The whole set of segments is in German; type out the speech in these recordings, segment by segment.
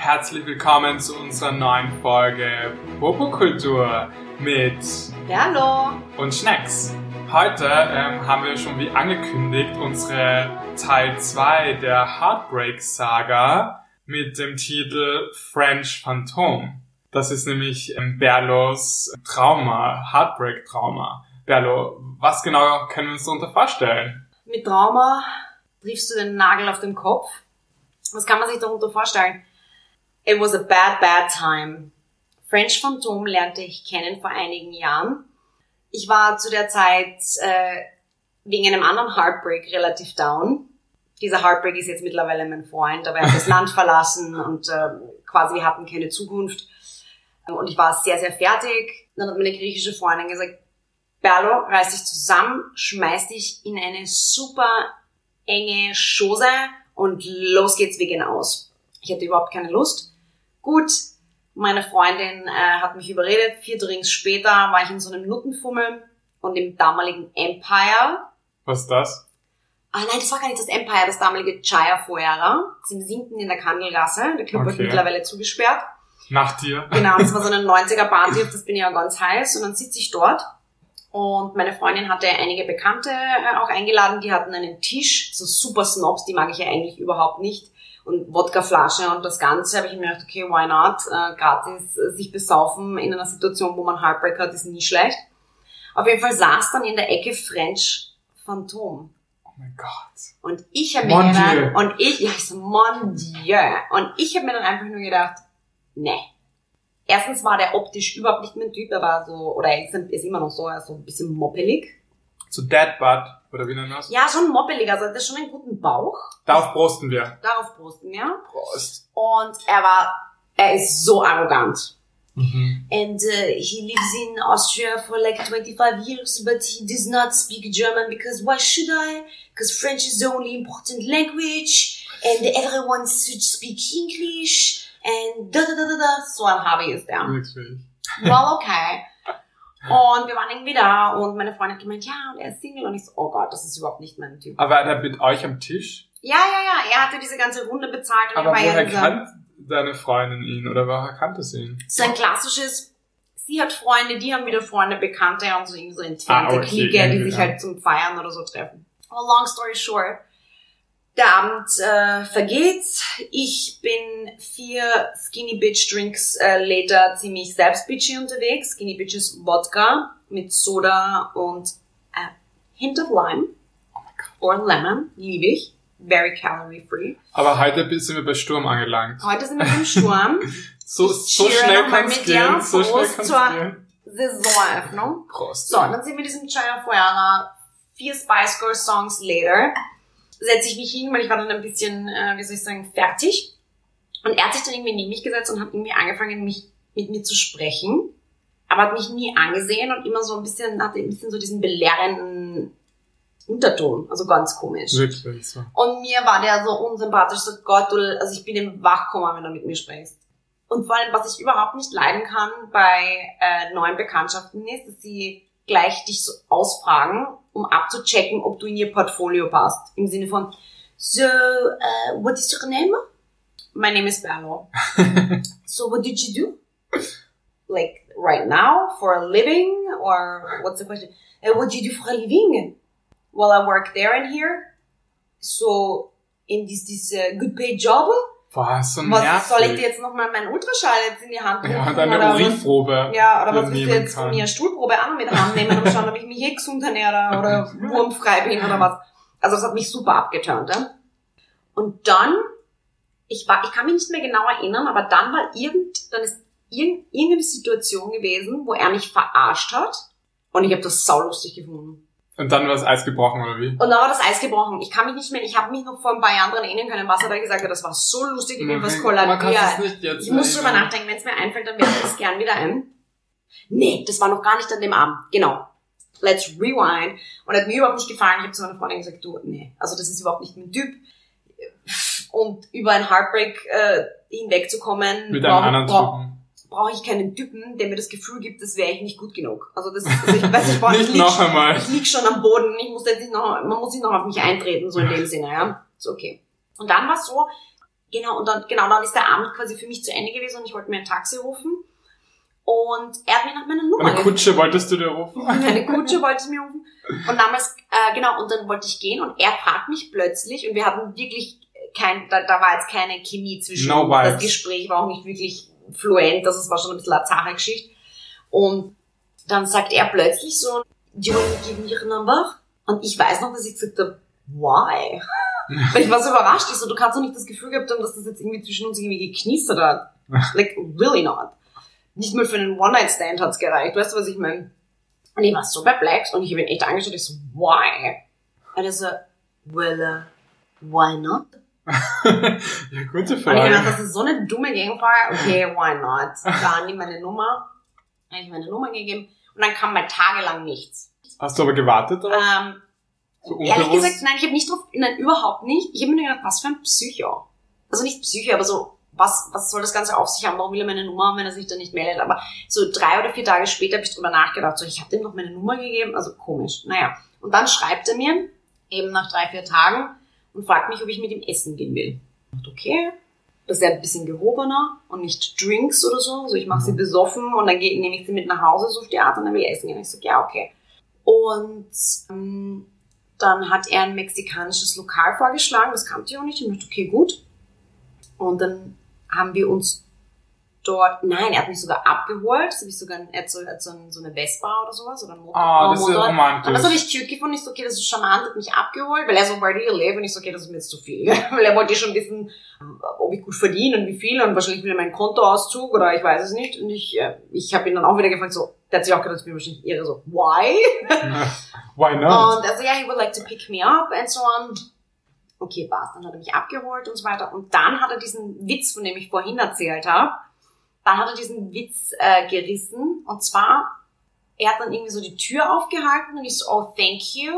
herzlich willkommen zu unserer neuen Folge Popokultur mit Hallo. und Schnacks. Heute ähm, haben wir schon wie angekündigt unsere Teil 2 der Heartbreak Saga mit dem Titel French Phantom. Das ist nämlich ähm, Berlos Trauma, Heartbreak Trauma. Berlo, was genau können wir uns darunter vorstellen? Mit Trauma triffst du den Nagel auf den Kopf. Was kann man sich darunter vorstellen? It was a bad, bad time. French Phantom lernte ich kennen vor einigen Jahren. Ich war zu der Zeit äh, wegen einem anderen Heartbreak relativ down. Dieser Heartbreak ist jetzt mittlerweile mein Freund, aber er hat das Land verlassen und äh, quasi wir hatten keine Zukunft. Und ich war sehr, sehr fertig. Dann hat meine griechische Freundin gesagt, Berlo, reiß dich zusammen, schmeiß dich in eine super enge Schose und los geht's, wir gehen aus. Ich hatte überhaupt keine Lust. Gut, meine Freundin äh, hat mich überredet. Vier Drinks später war ich in so einem Nuttenfummel und im damaligen Empire. Was ist das? Ah nein, das war gar nicht das Empire, das damalige Chaya Fuera. Das im siebten in der Kandelgasse. Der Club wird Okay. mittlerweile zugesperrt. Nach dir? Genau, das war so eine 90er Party, auf das bin ich ja ganz heiß. Und dann sitze ich dort und meine Freundin hatte einige Bekannte äh, auch eingeladen, die hatten einen Tisch, so super Snobs, die mag ich ja eigentlich überhaupt nicht. Und Wodkaflasche und das Ganze habe ich mir gedacht, okay, why not? Äh, gratis äh, sich besaufen in einer Situation, wo man Heartbreak hat, ist nie schlecht. Auf jeden Fall saß dann in der Ecke French Phantom. Oh mein Gott. Und ich habe mir gedacht, und ich, ja, ich so, mon Dieu. Und ich habe mir dann einfach nur gedacht, nee. Erstens war der optisch überhaupt nicht mein Typ, er war so, oder er ist, ist immer noch so, er ist so ein bisschen moppelig. Zu Deadbutt, oder wie nennt man das? Ja, schon moppelig, also er schon einen guten Bauch. Darauf brosten wir. Darauf posten, ja. Prost. Und er war, er ist so arrogant. Mhm. And uh, he lives in Austria for like 25 years, but he does not speak German because why should I? Because French is the only important language, and everyone should speak English, and da da da da da. So ein Hobby ist er. Wirklich. Well, okay. Und wir waren irgendwie da und meine Freundin hat gemeint, ja, und er ist Single. Und ich so, oh Gott, das ist überhaupt nicht mein Typ. Aber war er mit euch am Tisch? Ja, ja, ja, er hatte diese ganze Runde bezahlt und Aber er war ja woher dieser- kannt deine Freundin ihn oder woher kannte sie ihn? so ein klassisches, sie hat Freunde, die haben wieder Freunde, Bekannte und so irgendwie so entfernte Ah, okay, Clique, die sich ja. halt zum Feiern oder so treffen. Well, long story short, der Abend äh, vergeht. Ich bin vier Skinny Bitch Drinks äh, later ziemlich selbst bitchy unterwegs. Skinny Bitches Wodka mit Soda und a hint of lime Oh or lemon, liebe ich. Very calorie free. Aber heute sind wir bei Sturm angelangt. Heute sind wir im Sturm. So, so schnell kann's mit gehen. So schnell Prost kann's gehen. Saisoneröffnung. Prost. So, dann sind wir diesem Chaya Fuera, vier Spice Girl Songs later, setze ich mich hin, weil ich war dann ein bisschen, äh, wie soll ich sagen, fertig. Und er hat sich dann irgendwie neben mich gesetzt und hat irgendwie angefangen, mich mit mir zu sprechen, aber hat mich nie angesehen und immer so ein bisschen, hatte ein bisschen so diesen belehrenden Unterton, also ganz komisch. Wirklich so. Und mir war der so unsympathisch, so Gott, du, also ich bin im Wachkoma, wenn du mit mir sprichst. Und vor allem, was ich überhaupt nicht leiden kann bei äh, neuen Bekanntschaften ist, dass sie gleich dich so ausfragen, um abzuchecken, ob du in ihr Portfolio passt. Im Sinne von, so, uh, what is your name? My name is Bello. so what did you do? Like, right now, for a living? Or what's the question? Uh, what do you do for a living? Well, I work there and here. So, in this, this uh, good paid job. Boah, so Was nervig. soll ich dir jetzt nochmal meinen Ultraschall jetzt in die Hand drücken? ja, und eine oder was? Urinprobe. Ja, oder was willst du nehmen jetzt von kann. mir? Stuhlprobe auch noch mit rannehmen und schauen, ob ich mich eh gesund ernähre oder wurmfrei bin oder was. Also das hat mich super abgeturnt. Ja? Und dann, ich war, ich kann mich nicht mehr genau erinnern, aber dann war irgend, dann ist irgend, irgendeine Situation gewesen, wo er mich verarscht hat und ich habe das saulustig gefunden. Und dann war das Eis gebrochen, oder wie? Und dann war das Eis gebrochen. Ich kann mich nicht mehr, ich habe mich noch vor ein paar Jahren dran erinnern können, was er da gesagt hat. Das war so lustig, ich bin was es kollabiert. Ich muss drüber nachdenken, wenn es mir einfällt, dann werde ich das gern wieder ein. Nee, das war noch gar nicht an dem Abend. Genau. Let's rewind. Und hat mir überhaupt nicht gefallen. Ich habe zu meiner Freundin gesagt, du, nee, also das ist überhaupt nicht mein Typ. Und über ein Heartbreak äh, hinwegzukommen, Mit einem anderen brauch, Typen. brauch ich keinen Typen, der mir das Gefühl gibt, das wäre ich nicht gut genug. Also das, also ich weiß, ich, ich Nicht lieg, noch einmal. ich lieg schon am Boden, ich muss jetzt nicht noch, man muss nicht noch auf mich eintreten, so in dem Sinne, ja. So, okay. Und dann war es so, genau, und dann, genau, dann ist der Abend quasi für mich zu Ende gewesen und ich wollte mir ein Taxi rufen. Und er hat mir nach meiner Nummer Eine Kutsche wolltest du dir rufen? Eine Kutsche wollte ich mir rufen. Und damals, äh, genau, und dann wollte ich gehen und er fragt mich plötzlich und wir hatten wirklich kein, da, da war jetzt keine Chemie zwischen No uns. Das. Gespräch war auch nicht wirklich fluent, also es war schon ein bisschen eine zahre Geschichte. Und dann sagt er plötzlich so, do you want to give me your number? Und ich weiß noch, dass ich gesagt habe, why? Weil ich war so überrascht. Ich so, du kannst doch nicht das Gefühl gehabt haben, dass das jetzt irgendwie zwischen uns irgendwie geknistert hat. Like, really not. Nicht mal für einen One-Night-Stand hat's gereicht. Weißt du, was ich meine? Und ich war so perplex und ich habe ihn echt angeschaut. Ich so, why? Und er so, well, uh, why not? ja, gute Und ich Frage. dachte, das ist so eine dumme Gegenfrage. Okay, why not? Dann nimm meine Nummer. Habe ich meine Nummer gegeben. Und dann kam mal tagelang nichts. Hast du aber gewartet darauf? Ähm, so ehrlich gesagt, nein, ich habe nicht drauf, nein, überhaupt nicht. Ich habe mir nur gedacht, was für ein Psycho. Also nicht Psycho, aber so, was, was soll das Ganze auf sich haben? Warum will er meine Nummer haben, wenn er sich dann nicht meldet? Aber so drei oder vier Tage später habe ich drüber nachgedacht, so, ich habe dem noch meine Nummer gegeben, also komisch. Naja, und dann schreibt er mir, eben nach drei, vier Tagen, und fragt mich, ob ich mit ihm essen gehen will. Ich dachte, okay, das ist ja ein bisschen gehobener und nicht Drinks oder so. Also ich mache sie Mhm. besoffen und dann nehme ich sie mit nach Hause, so auf die Art, und dann will er essen gehen. Ich sage, ja, okay. Und ähm, dann hat er ein mexikanisches Lokal vorgeschlagen, das kannte ich auch nicht. Ich dachte, okay, gut. Und dann haben wir uns dort, nein, er hat mich sogar abgeholt. Das hab ich sogar, er hat so, er hat so, ein, so eine Vespa oder sowas oder ein Motor. Ah, das ist ja romantisch. Und das habe ich cute gefunden. Ich so, okay, das ist charmant, hat mich abgeholt, weil er so, where do you live? Und ich so, okay, das ist mir jetzt zu viel. weil er wollte schon wissen, ob ich gut verdiene und wie viel und wahrscheinlich will er meinen Kontoauszug oder ich weiß es nicht. Und ich, äh, ich habe ihn dann auch wieder gefragt, so, der hat sich auch gedacht, ich bin wahrscheinlich irre, so, why? Why not? Und er so, ja, he would like to pick me up and so on. Okay, passt. Dann hat er mich abgeholt und so weiter. Und dann hat er diesen Witz, von dem ich vorhin erzählt habe, dann hat er diesen Witz äh, gerissen. Und zwar, er hat dann irgendwie so die Tür aufgehalten und ich so, oh, thank you.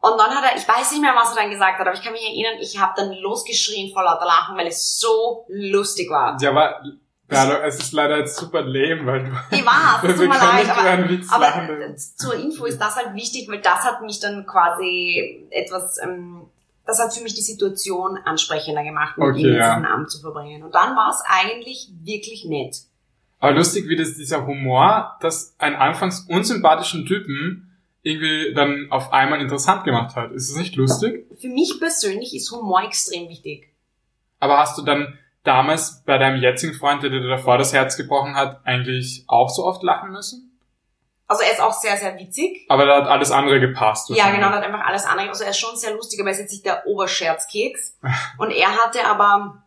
Und dann hat er, ich weiß nicht mehr, was er dann gesagt hat, aber ich kann mich erinnern, ich habe dann losgeschrien vor lauter Lachen, weil es so lustig war. ja, aber Carlo, es ist leider jetzt super lame, weil du... Ich war, es tut mir leid, aber Aber zur Info ist das halt wichtig, weil das hat mich dann quasi etwas, ähm, das hat für mich die Situation ansprechender gemacht, mit Okay, ihm ja. diesen Abend zu verbringen. Und dann war es eigentlich wirklich nett. Aber lustig, wie das dieser Humor, das einen anfangs unsympathischen Typen irgendwie dann auf einmal interessant gemacht hat. Ist es nicht lustig? Für mich persönlich ist Humor extrem wichtig. Aber hast du dann damals bei deinem jetzigen Freund, der dir davor das Herz gebrochen hat, eigentlich auch so oft lachen müssen? Also er ist auch sehr, sehr witzig. Aber da hat alles andere gepasst. Ja, genau, er hat einfach alles andere. Also er ist schon sehr lustig, aber er ist jetzt nicht der Oberscherzkeks. Und er hatte aber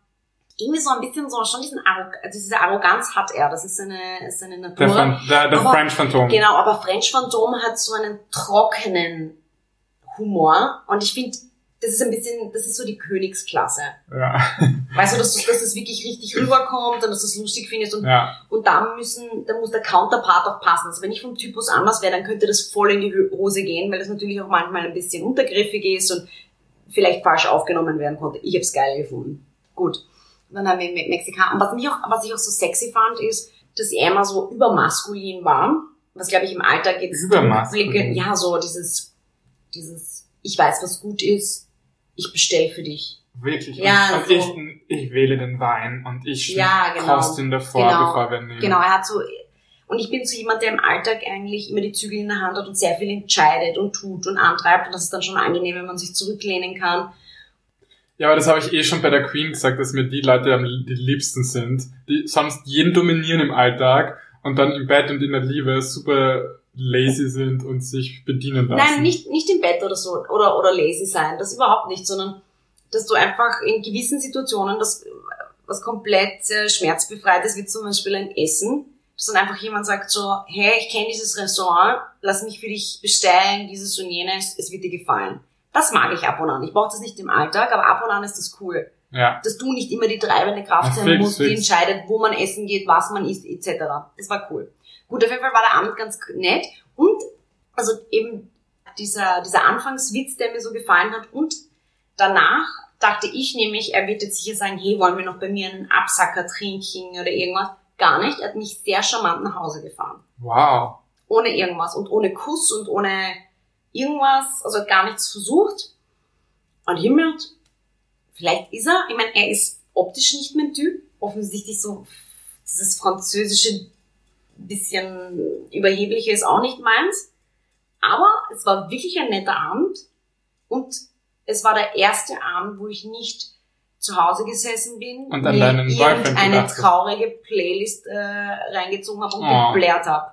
irgendwie so ein bisschen so, schon diesen Arrog also diese Arroganz hat er. Das ist seine, seine Natur. Der, Phan- der, der Aber- French Phantom. Genau, aber French Phantom hat so einen trockenen Humor und ich finde, das ist ein bisschen, das ist so die Königsklasse. Ja. Weißt du, dass, du, dass das wirklich richtig rüberkommt und dass du es lustig findest und, ja. und da müssen, da muss der Counterpart auch passen. Also wenn ich vom Typus anders wäre, dann könnte das voll in die Hose gehen, weil das natürlich auch manchmal ein bisschen untergriffig ist und vielleicht falsch aufgenommen werden konnte. Ich hab's geil gefunden. Gut. Und dann haben wir mit Mexikaner. Und was mich auch, was ich auch so sexy fand, ist, dass er immer so übermaskulin war. Was glaube ich im Alltag jetzt Übermaskulin? Ja, so dieses, dieses, ich weiß, was gut ist, ich bestell für dich. Wirklich. Ja, und so. ich, ich wähle den Wein und ich Ja, genau. koste ihn davor, Genau. bevor wir nehmen. Genau, er hat so, und ich bin so jemand, der im Alltag eigentlich immer die Zügel in der Hand hat und sehr viel entscheidet und tut und antreibt und das ist dann schon angenehm, wenn man sich zurücklehnen kann. Ja, aber das habe ich eh schon bei der Queen gesagt, dass mir die Leute am die liebsten sind, die sonst jeden dominieren im Alltag und dann im Bett und in der Liebe super lazy sind und sich bedienen lassen. Nein, nicht, nicht im Bett oder so, oder, oder lazy sein, das überhaupt nicht, sondern, dass du einfach in gewissen Situationen das, was komplett äh, schmerzbefreit ist, wie zum Beispiel ein Essen, dass dann einfach jemand sagt so, hey, ich kenne dieses Restaurant, lass mich für dich bestellen, dieses und jenes, es wird dir gefallen. Das mag ich ab und an. Ich brauche das nicht im Alltag, aber ab und an ist das cool. Ja. Dass du nicht immer die treibende Kraft Ja, sein fix, musst, die entscheidet, wo man essen geht, was man isst, etc. Das war cool. Gut, auf jeden Fall war der Abend ganz nett. Und also eben dieser, dieser Anfangswitz, der mir so gefallen hat. Und danach dachte ich nämlich, er wird jetzt sicher sagen, hey, wollen wir noch bei mir einen Absacker trinken oder irgendwas. Gar nicht. Er hat mich sehr charmant nach Hause gefahren. Wow. Ohne irgendwas und ohne Kuss und ohne irgendwas, also hat gar nichts versucht. Und gedacht, vielleicht ist er, ich meine, er ist optisch nicht mein Typ. Offensichtlich so dieses französische bisschen überhebliche ist auch nicht meins. Aber es war wirklich ein netter Abend und es war der erste Abend, wo ich nicht zu Hause gesessen bin, Und an deinen irgendeine traurige Playlist äh, reingezogen habe und Oh. geblärt habe.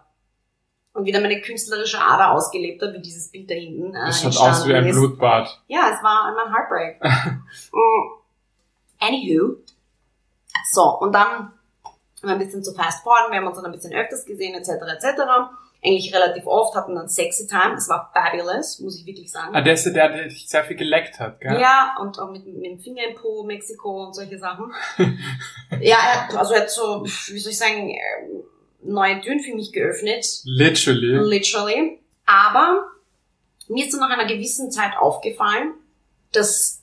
Und wieder meine künstlerische Ader ausgelebt habe, wie dieses Bild da hinten. Äh, Das schaut aus wie ein ist. Blutbad. Ja, es war mein Heartbreak. Mm. Anywho. So, und dann ein bisschen zu fast forward, wir haben uns dann ein bisschen öfters gesehen, etc., etc. Eigentlich relativ oft, hatten dann sexy time, es war fabulous, muss ich wirklich sagen. Ah, der ist der, der der dich sehr viel geleckt hat, gell? Ja, und auch mit, mit dem Finger im Po, Mexiko und solche Sachen. ja, er hat, also er hat so, wie soll ich sagen, ähm, neue Türen für mich geöffnet. Literally. Literally. Aber mir ist dann nach einer gewissen Zeit aufgefallen, dass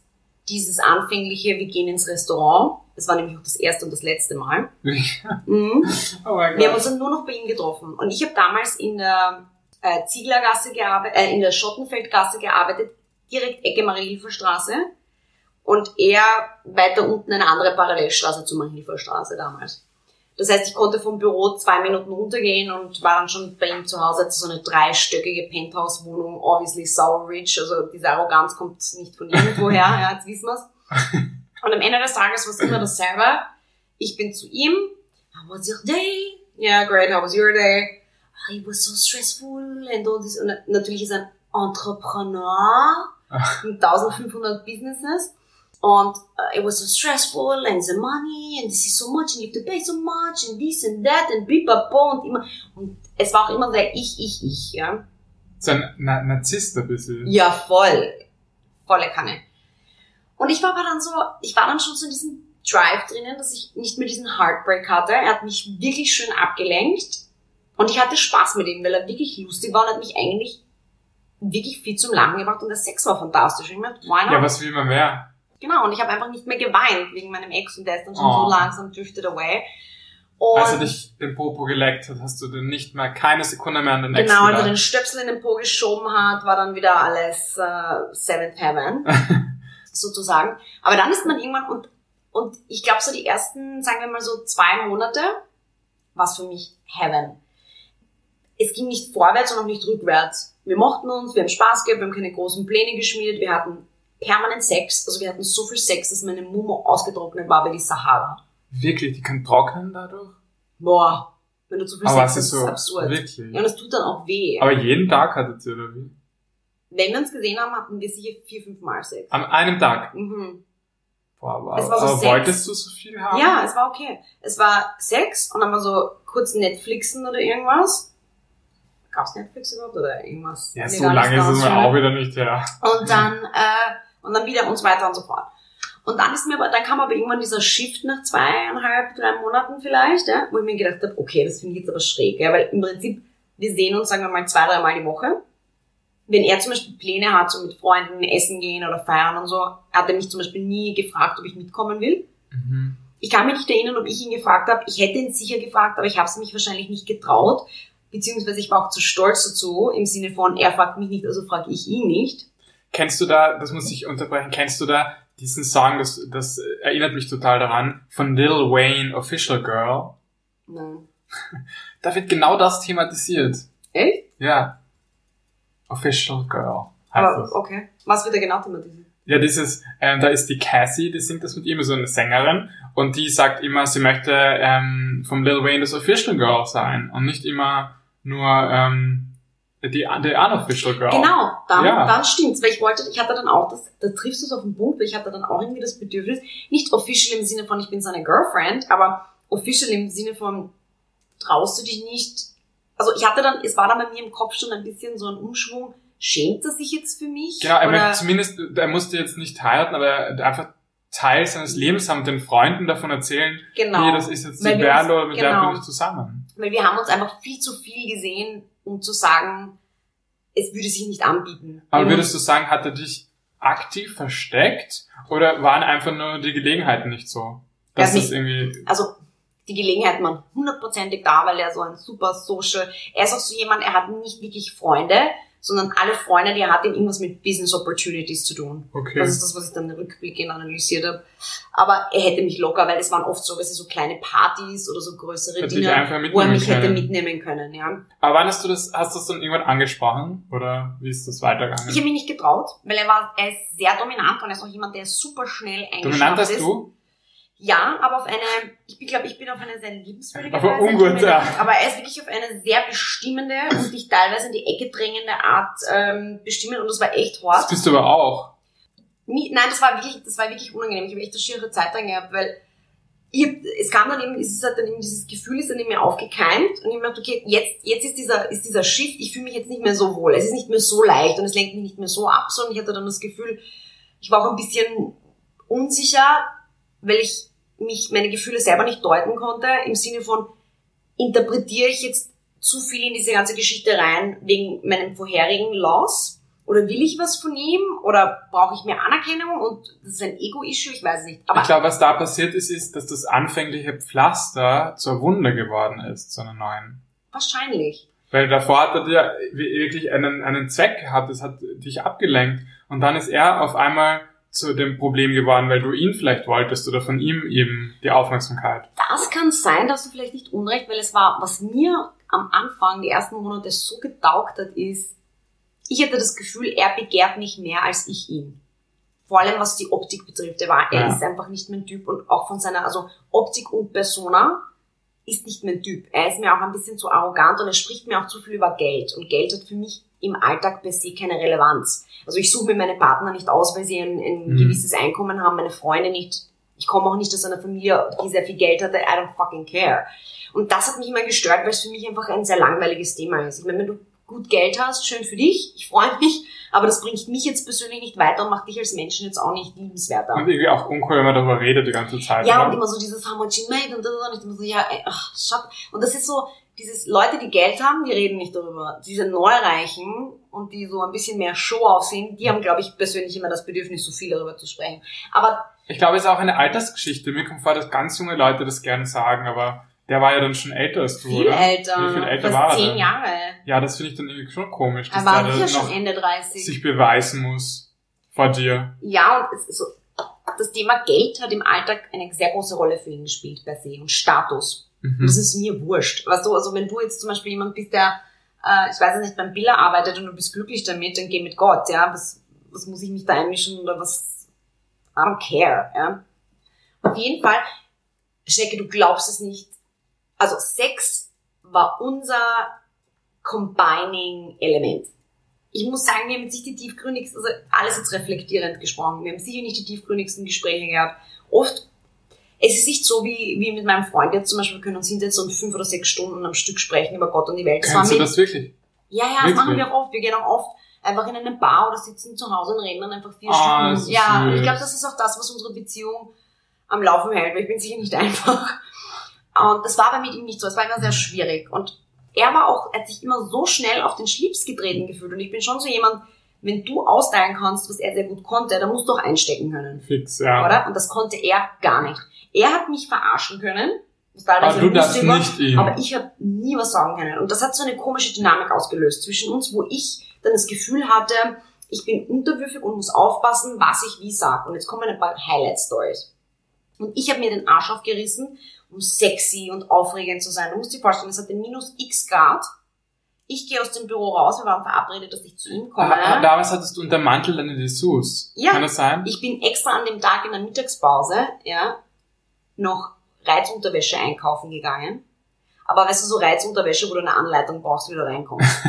dieses anfängliche, wir gehen ins Restaurant, das war nämlich auch das erste und das letzte Mal, mhm. oh wir haben uns dann nur noch bei ihm getroffen. Und ich habe damals in der äh, Zieglergasse gearbeitet, äh, in der Schottenfeldgasse gearbeitet, direkt Ecke Mariehilferstraße. Und er weiter unten eine andere Parallelstraße zur Mariehilferstraße damals. Das heißt, ich konnte vom Büro zwei Minuten runtergehen und war dann schon bei ihm zu Hause. Hatte so eine dreistöckige Penthouse-Wohnung, obviously sour rich. Also diese Arroganz kommt nicht von irgendwoher, ja, jetzt wissen wir's. Und am Ende des Tages war es immer dasselbe. Ich bin zu ihm. How was your day? Yeah, great. How was your day? "Ah, It was so stressful and all this. Und natürlich ist er ein Entrepreneur mit 1500 Businesses. Und uh, it was so stressful and the money and this is so much and you have to pay so much and this and that and bipapo und immer. Und es war auch immer sehr ich, ich, ich, ja. So ein Na Narzisst ein bisschen. Ja, voll. Volle Kanne. Und ich war aber dann so, ich war dann schon so in diesem Drive drinnen, dass ich nicht mehr diesen Heartbreak hatte. Er hat mich wirklich schön abgelenkt. Und ich hatte Spaß mit ihm, weil er wirklich lustig war und hat mich eigentlich wirklich viel zum Lachen gebracht und der Sex war fantastisch. Ich meine, why not? Ja, was will man mehr? Genau, und ich habe einfach nicht mehr geweint wegen meinem Ex und der ist dann schon Oh. so langsam drifted away. Und Als er dich den Popo geleckt hat, hast du dann nicht mehr keine Sekunde mehr an den Ex genau, als er den Stöpsel in den Po geschoben hat, war dann wieder alles äh, Seventh Heaven, sozusagen. Aber dann ist man irgendwann, und, und ich glaube so die ersten, sagen wir mal so zwei Monate, war es für mich Heaven. Es ging nicht vorwärts und auch nicht rückwärts. Wir mochten uns, wir haben Spaß gehabt, wir haben keine großen Pläne geschmiedet, wir hatten permanent Sex, also wir hatten so viel Sex, dass meine Mumu ausgetrocknet war wie die Sahara. Wirklich, die kann trocknen dadurch? Boah, wenn du zu viel Aber Sex ist hast, so, ist absurd. wirklich. Ja, und es tut dann auch weh. Aber jeden Tag hattet ihr, oder wie? Wenn wir uns gesehen haben, hatten wir sicher vier, fünf Mal Sex. An einem Tag? Mhm. Boah, wow. Es war so Aber Sex. wolltest du so viel haben? Ja, es war okay. Es war Sex und dann war so kurz Netflixen oder irgendwas. Gab's Netflix überhaupt oder irgendwas? Ja, so lange nichts ist es da. mir auch wieder nicht her. Und dann, äh, und dann wieder und so weiter und so fort. Und dann ist mir aber, dann kam aber irgendwann dieser Shift nach zweieinhalb, drei Monaten vielleicht, ja, wo ich mir gedacht habe, okay, das finde ich jetzt aber schräg, ja, weil im Prinzip, wir sehen uns, sagen wir mal, zwei, dreimal die Woche. Wenn er zum Beispiel Pläne hat, so mit Freunden essen gehen oder feiern und so, hat er mich zum Beispiel nie gefragt, ob ich mitkommen will. Mhm. Ich kann mich nicht erinnern, ob ich ihn gefragt habe. Ich hätte ihn sicher gefragt, aber ich habe es mich wahrscheinlich nicht getraut. Beziehungsweise ich war auch zu stolz dazu, im Sinne von, er fragt mich nicht, also frage ich ihn nicht. Kennst du da, das muss ich unterbrechen, kennst du da diesen Song, das, das erinnert mich total daran, von Lil Wayne, Official Girl? Nein. Da wird genau das thematisiert. Echt? Ja. Official Girl heißt Aber das. okay. Was wird da genau thematisiert? Ja, dieses, ähm, da ist die Cassie, die singt das mit ihm, so eine Sängerin, und die sagt immer, sie möchte ähm, vom Lil Wayne das Official Girl sein und nicht immer nur ähm, die, die Unofficial Girl. Genau, dann, Ja. dann stimmt's, weil ich wollte, ich hatte dann auch, das, da triffst du es auf den Punkt, weil ich hatte dann auch irgendwie das Bedürfnis, nicht official im Sinne von, ich bin seine Girlfriend, aber official im Sinne von, traust du dich nicht, also ich hatte dann, es war dann bei mir im Kopf schon ein bisschen so ein Umschwung, schämt er sich jetzt für mich? Genau, er möchte zumindest, er musste jetzt nicht heiraten, aber er einfach Teil seines Lebens haben den Freunden davon erzählen, Genau. hey, das ist jetzt die Berlo, mit der genau. bin ich zusammen. Weil wir haben uns einfach viel zu viel gesehen, um zu sagen, es würde sich nicht anbieten. Aber würdest du sagen, hat er dich aktiv versteckt oder waren einfach nur die Gelegenheiten nicht so? Dass das irgendwie, also die Gelegenheit man hundertprozentig da, weil er so ein super Social, er ist auch so jemand, er hat nicht wirklich Freunde, sondern alle Freunde, die er hatte, irgendwas mit Business Opportunities zu tun. Okay. Das ist das, was ich dann rückblickend analysiert habe. Aber er hätte mich locker, weil es waren oft so, weißt du, so kleine Partys oder so größere Hätte Dinge, wo er mich hätte können. mitnehmen können, ja. Aber wann hast du das, hast du das dann irgendwann angesprochen? Oder wie ist das weitergegangen? Ich habe mich nicht getraut, weil er war, er ist sehr dominant und er ist auch jemand, der super schnell eingeschnappt Dominant hast ist. du? Ja, aber auf eine, ich glaube, ich bin auf eine sehr liebenswürdige Aber Weise. ungut, ja. Aber er ist wirklich auf eine sehr bestimmende und dich teilweise in die Ecke drängende Art ähm, bestimmen und das war echt Das hart. bist du aber auch. Nie, nein, das war wirklich, das war wirklich unangenehm. Ich habe echt eine schiere Zeit dran gehabt, weil ich, es kam dann eben, es ist halt dann eben dieses Gefühl ist dann in mir aufgekeimt und ich mir gedacht, okay, jetzt, jetzt ist dieser, ist dieser Shift, ich fühle mich jetzt nicht mehr so wohl, es ist nicht mehr so leicht und es lenkt mich nicht mehr so ab, sondern ich hatte dann das Gefühl, ich war auch ein bisschen unsicher, weil ich mich, meine Gefühle selber nicht deuten konnte, im Sinne von, interpretiere ich jetzt zu viel in diese ganze Geschichte rein wegen meinem vorherigen Loss? Oder will ich was von ihm? Oder brauche ich mehr Anerkennung? Und das ist ein Ego-Issue? Ich weiß nicht. Aber ich glaube, was da passiert ist, ist, dass das anfängliche Pflaster zur Wunde geworden ist, zu einer neuen. wahrscheinlich. Weil davor hat er dir wirklich einen, einen Zweck gehabt, es hat dich abgelenkt. Und dann ist er auf einmal zu dem Problem geworden, weil du ihn vielleicht wolltest oder von ihm eben die Aufmerksamkeit. Das kann sein, dass du vielleicht nicht unrecht, weil es war, was mir am Anfang, die ersten Monate so getaugt hat, ist, ich hatte das Gefühl, er begehrt mich mehr als ich ihn. Vor allem was die Optik betrifft. Er, war, er Ja. ist einfach nicht mein Typ und auch von seiner, also Optik und Persona ist nicht mein Typ. Er ist mir auch ein bisschen zu arrogant und er spricht mir auch zu viel über Geld. Und Geld hat für mich im Alltag per se keine Relevanz. Also ich suche mir meine Partner nicht aus, weil sie ein, ein Mhm. gewisses Einkommen haben, meine Freunde nicht. Ich komme auch nicht aus einer Familie, die sehr viel Geld hatte. I don't fucking care. Und das hat mich immer gestört, weil es für mich einfach ein sehr langweiliges Thema ist. Ich meine, wenn du gut Geld hast, schön für dich, ich freue mich, aber das bringt mich jetzt persönlich nicht weiter und macht dich als Menschen jetzt auch nicht liebenswerter. Und irgendwie auch uncool, wenn man darüber redet die ganze Zeit. Ja, oder? und immer so dieses How much you made und, und ich immer so, ja, ach, shut. Und das ist so, dieses Leute, die Geld haben, die reden nicht darüber. Diese Neureichen und die so ein bisschen mehr Show aussehen, die haben, glaube ich, persönlich immer das Bedürfnis, so viel darüber zu sprechen. Aber Ich glaube, es ist auch eine Altersgeschichte. Mir kommt vor, dass ganz junge Leute das gerne sagen, aber der war ja dann schon älter als du, viel oder? älter, Wie viel älter fast war er zehn? Jahre. Ja, das finde ich dann irgendwie schon komisch, dass Er war der dann schon Ende 30. sich beweisen muss vor dir. Ja, und so, das Thema Geld hat im Alltag eine sehr große Rolle für ihn gespielt per se und Status. Mhm. das ist mir wurscht. Weißt du, also wenn du jetzt zum Beispiel jemand bist, der, äh, ich weiß nicht, beim Biller arbeitet und du bist glücklich damit, dann geh mit Gott, ja. Was, was muss ich mich da einmischen oder was? I don't care, ja. Auf jeden Fall, Schnecke, du glaubst es nicht. Also Sex war unser combining Element. Ich muss sagen, wir haben jetzt nicht die tiefgründigsten, also alles jetzt reflektierend gesprochen. Wir haben sicher nicht die tiefgründigsten Gespräche gehabt. Oft es ist nicht so wie, wie mit meinem Freund jetzt zum Beispiel, wir können uns hinsetzen und fünf oder sechs Stunden am Stück sprechen über Gott und die Welt. Kennst du das wirklich? ja, ja, das machen wir auch oft. Wir gehen auch oft einfach in eine Bar oder sitzen zu Hause und reden dann einfach vier Ah, Stunden. Ja, und ich glaube, das ist auch das, was unsere Beziehung am Laufen hält, weil ich bin sicher nicht einfach. Und das war bei mit ihm nicht so. Es war immer sehr schwierig. Und er war auch, er hat sich immer so schnell auf den Schlips getreten gefühlt. Und ich bin schon so jemand, wenn du austeilen kannst, was er sehr gut konnte, dann musst du auch einstecken können Fix, ja. oder? Und das konnte er gar nicht. Er hat mich verarschen können. Aber du darfst nicht ihn. Aber ich habe nie was sagen können. Und das hat so eine komische Dynamik ausgelöst zwischen uns, wo ich dann das Gefühl hatte, ich bin unterwürfig und muss aufpassen, was ich wie sage. Und jetzt kommen ein paar Highlight-Stories. Und ich habe mir den Arsch aufgerissen, um sexy und aufregend zu sein. Du musst dir vorstellen, es hatte minus x Grad. Ich gehe aus dem Büro raus, wir waren verabredet, dass ich zu ihm komme. Aber damals hattest du unter Mantel deine Dessous. Ja. Kann das sein? Ich bin extra an dem Tag in der Mittagspause, ja, noch Reizunterwäsche einkaufen gegangen. Aber weißt du, so Reizunterwäsche, wo du eine Anleitung brauchst, wie du reinkommst.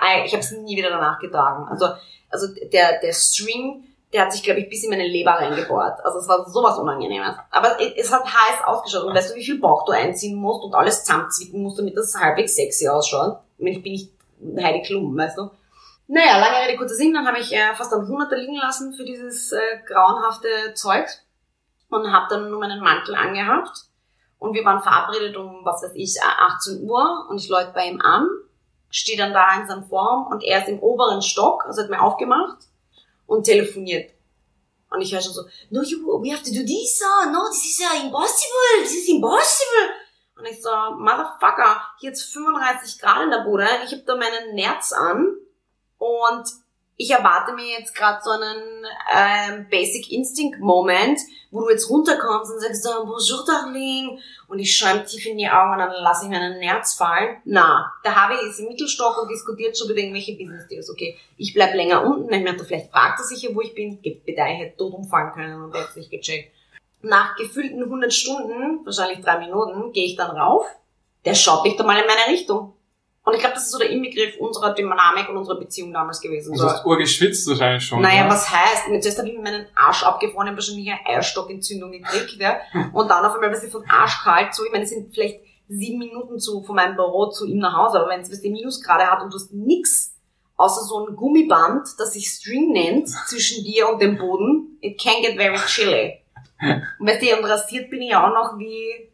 Ei, ich habe es nie wieder danach getragen. Also, also der, der String, der hat sich, glaube ich, bis in meine Leber reingebohrt. Also es war sowas Unangenehmes. Aber es hat heiß ausgeschaut. Und weißt du, wie viel Bauch du einziehen musst und alles zusammenzwicken musst, damit das halbwegs sexy ausschaut? Ich meine, ich bin nicht Heidi Klum, weißt du? Naja, lange Rede, kurzer Sinn, dann habe ich äh, fast ein Hunderter liegen lassen für dieses äh, grauenhafte Zeug und habe dann nur meinen Mantel angehabt. Und wir waren verabredet um, was weiß ich, 18 Uhr und ich läute bei ihm an, stehe dann da in seinem Form und er ist im oberen Stock, also hat mir aufgemacht und telefoniert. Und ich höre schon so, no, you, we have to do this, uh, no, this is uh, impossible, this is impossible. Und ich so, Motherfucker, hier jetzt 35 Grad in der Bude, ich habe da meinen Nerz an, Und ich erwarte mir jetzt gerade so einen ähm, Basic Instinct Moment, wo du jetzt runterkommst und sagst, so, Bonjour Darling, und ich ihm tief in die Augen und dann lasse ich mir einen Nerz fallen. Na, der Harvey ist im Mittelstock und diskutiert schon über irgendwelche Business Deals. Okay, ich bleib länger unten, ich mir vielleicht fragt er sich ja, wo ich bin. Bitte, ich hätte tot umfallen können und hätte nicht gecheckt. Nach gefühlten 100 Stunden, wahrscheinlich drei Minuten, gehe ich dann rauf. Der schaut nicht einmal in meine Richtung. Und ich glaube, das ist so der Inbegriff unserer Dynamik und unserer Beziehung damals gewesen. Du So. hast urgeschwitzt wahrscheinlich schon. Naja, oder? was heißt? Zuerst habe ich mir meinen Arsch abgefroren, habe wahrscheinlich eine Eierstockentzündung gekriegt, ja. Und dann auf einmal, was ich von arschkalt so, ich meine, es sind vielleicht sieben Minuten zu, von meinem Büro zu ihm nach Hause, aber wenn es die Minusgrade hat und du hast nix, außer so ein Gummiband, das sich String nennt, zwischen dir und dem Boden, it can get very chilly. Und weißt du, und rasiert bin ich ja auch noch wie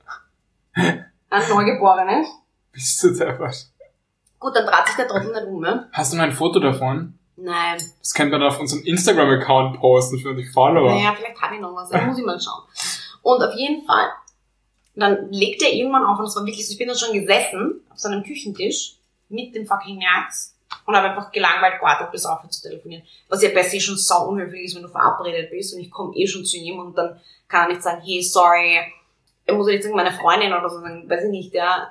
ein Neugeborenes. Bist du deppert. Gut, dann dreht sich der Trottel nicht um, ne? Hast du noch ein Foto davon? Nein. Das können wir dann auf unserem Instagram-Account posten für die Follower. Naja, vielleicht habe ich noch was. Da muss ich mal schauen. Und auf jeden Fall, dann legt er irgendwann auf und es war wirklich so, ich bin dann schon gesessen auf seinem Küchentisch mit dem fucking Nerz und habe einfach gelangweilt gewartet, bis aufhört zu telefonieren. Was ja per se schon sau unhöflich ist, wenn du verabredet bist und ich komme eh schon zu ihm und dann kann er nicht sagen, hey, sorry, er muss jetzt sagen, meine Freundin oder so sagen, weiß ich nicht, ja,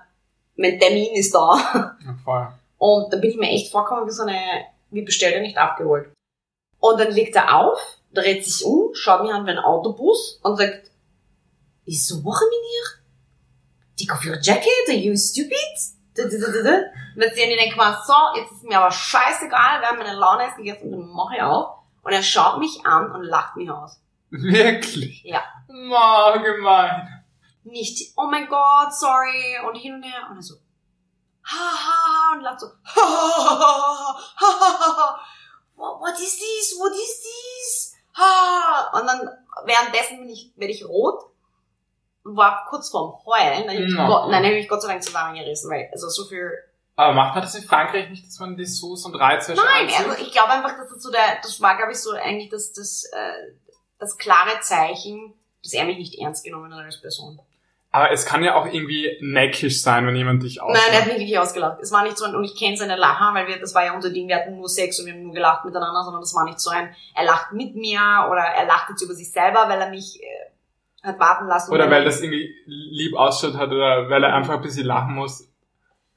mein Termin ist da. Ja, voll. Und dann bin ich mir echt vorgekommen wie so eine, wie bestellt er nicht abgeholt. Und dann legt er auf, dreht sich um, schaut mich an wie ein Autobus und sagt, ist so wache mir Take off your jacket, are you stupid? Da, da, da, da, da. Und jetzt sehen die denken mal, so, jetzt ist mir aber scheißegal, wir haben meine Laune ist gegessen und dann mache ich auf. Und er schaut mich an und lacht mich aus. Wirklich? Ja. Ma, gemein. Nicht, oh mein Gott, sorry, und hin und her. Und er so, ha, ha, ha, und lacht so, ha, ha, ha, ha, ha, ha. What, what is this? What is this? Ha. Und dann, währenddessen bin ich, werde ich rot und war kurz vorm Heulen. Dann No. Gott, nein, dann habe ich Gott sei Dank zusammengerissen, weil, also so viel, Aber macht man das in Frankreich nicht, dass man die Soße und Reizwäsche nein, anzieht? also ich glaube einfach, dass das so der, das war, glaube ich, so eigentlich das, das, äh, das klare Zeichen, dass er mich nicht ernst genommen hat als Person. Aber es kann ja auch irgendwie neckisch sein, wenn jemand dich Nein, er hat auslacht. mich wirklich ausgelacht. Es war nicht so ein, und ich kenne seine Lacher, weil wir, das war ja unser Ding, wir hatten nur Sex und wir haben nur gelacht miteinander, sondern das war nicht so ein, er lacht mit mir oder er lacht jetzt über sich selber, weil er mich äh, hat warten lassen. Oder weil das irgendwie lieb ausschaut hat oder weil er einfach ein bisschen lachen muss.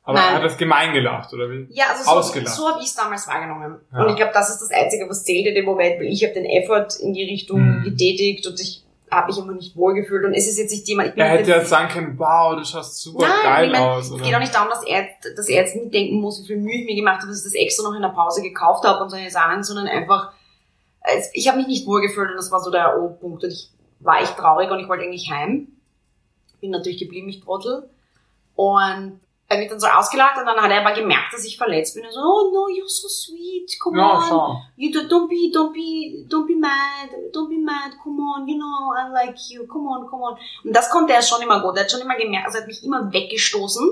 Aber Nein. er hat das gemein gelacht, oder wie? Ja, also so, ausgelacht. so habe ich es damals wahrgenommen. Ja. Und ich glaube, das ist das Einzige, was zählt in dem Moment, weil ich habe den Effort in die Richtung Mhm. getätigt und ich habe mich immer nicht wohlgefühlt und es ist jetzt nicht jemand, ich bin Er nicht hätte jetzt- ja sagen können, wow, du schaust super Nein, geil ich mein, aus. es Oder? geht auch nicht darum, dass er, dass er jetzt mitdenken muss, wie viel Mühe ich mir gemacht habe, dass ich das extra noch in der Pause gekauft habe und solche Sachen, sondern einfach, es- ich habe mich nicht wohlgefühlt und das war so der O-Punkt und ich war echt traurig und ich wollte eigentlich heim. Bin natürlich geblieben, ich Trottel. Und er hat mich dann so ausgelacht und dann hat er aber gemerkt, dass ich verletzt bin. Er so, oh no, you're so sweet, come ja, on. schau. You do, don't be, don't be, don't be mad, don't be mad, come on, you know, I like you, come on, come on. Und das konnte er schon immer gut. Er hat schon immer gemerkt, also er hat mich immer weggestoßen.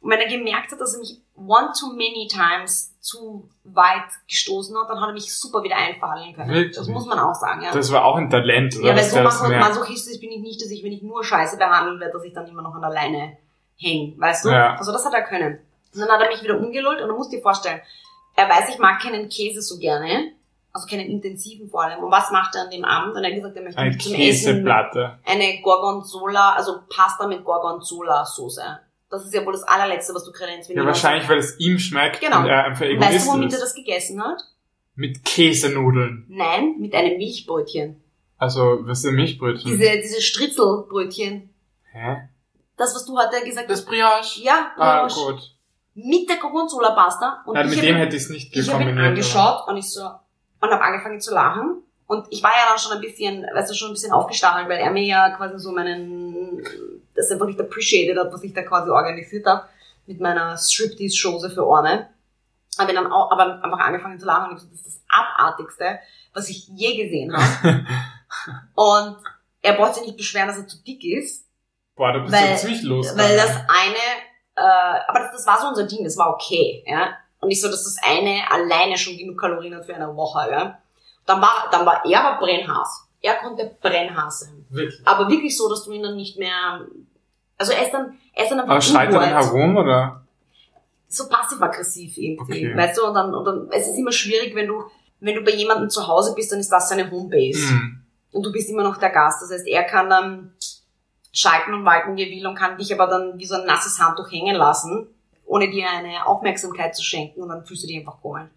Und wenn er gemerkt hat, dass er mich one too many times zu weit gestoßen hat, dann hat er mich super wieder einfallen können. Wirklich? Das muss man auch sagen, ja. Das war auch ein Talent, oder? ja, weil so masochistisch bin ich nicht, dass ich, wenn ich nur Scheiße behandeln werde, dass ich dann immer noch an der Leine hänge, weißt du? Ja. Also das hat er können. Und dann hat er mich wieder umgelullt und du musst dir vorstellen, er weiß, ich mag keinen Käse so gerne, also keinen intensiven vor allem. Und was macht er an dem Abend? Und er hat gesagt, er möchte Eine zum Essen Käseplatte. eine Gorgonzola, also Pasta mit Gorgonzola-Soße. Das ist ja wohl das allerletzte, was du kredenzst. wenn Ja, jemand wahrscheinlich, weil es ihm schmeckt Genau. und er einfach Weißt Egoist du, womit er das gegessen hat? Mit Käsenudeln. Nein, mit einem Milchbrötchen. Also, was ein Milchbrötchen? Diese, diese Stritzelbrötchen. Hä? Das, was du heute gesagt Das hast. Brioche? Ja, Ah, Brioche. gut. mit der Gorgonzola-Pasta. Und Ja, ich mit dem hätte ich es nicht ich habe ihn angeschaut und ich so und habe angefangen zu lachen. Und ich war ja dann schon ein bisschen, weißt du, schon ein bisschen aufgestachelt, weil er mir ja quasi so meinen, das einfach nicht appreciated hat, was ich da quasi organisiert habe mit meiner Striptease-Chose für Arme. Habe dann auch, aber einfach angefangen zu lachen und ich so, das ist das Abartigste, was ich je gesehen habe. und er braucht sich nicht beschweren, dass er zu dick ist, Boah, du bist Weil- ja ziemlich los. weil das eine, äh, aber das, das war so unser Ding, das war okay, ja. Und nicht so, dass das eine alleine schon genug Kalorien hat für eine Woche, ja. Dann war, dann war er aber Brennhaas. Er konnte Brennhaas sein. Wirklich. Aber wirklich so, dass du ihn dann nicht mehr, also er ist dann, er ist dann einfach Aber schreit er dann herum, oder? so passiv-aggressiv irgendwie, Okay. weißt du, und dann, und dann, es ist immer schwierig, wenn du, wenn du bei jemandem zu Hause bist, dann ist das seine Homebase. Mhm. Und du bist immer noch der Gast. Das heißt, er kann dann schalten und walten, wie er will und kann dich aber dann wie so ein nasses Handtuch hängen lassen, ohne dir eine Aufmerksamkeit zu schenken und dann fühlst du dich einfach komisch.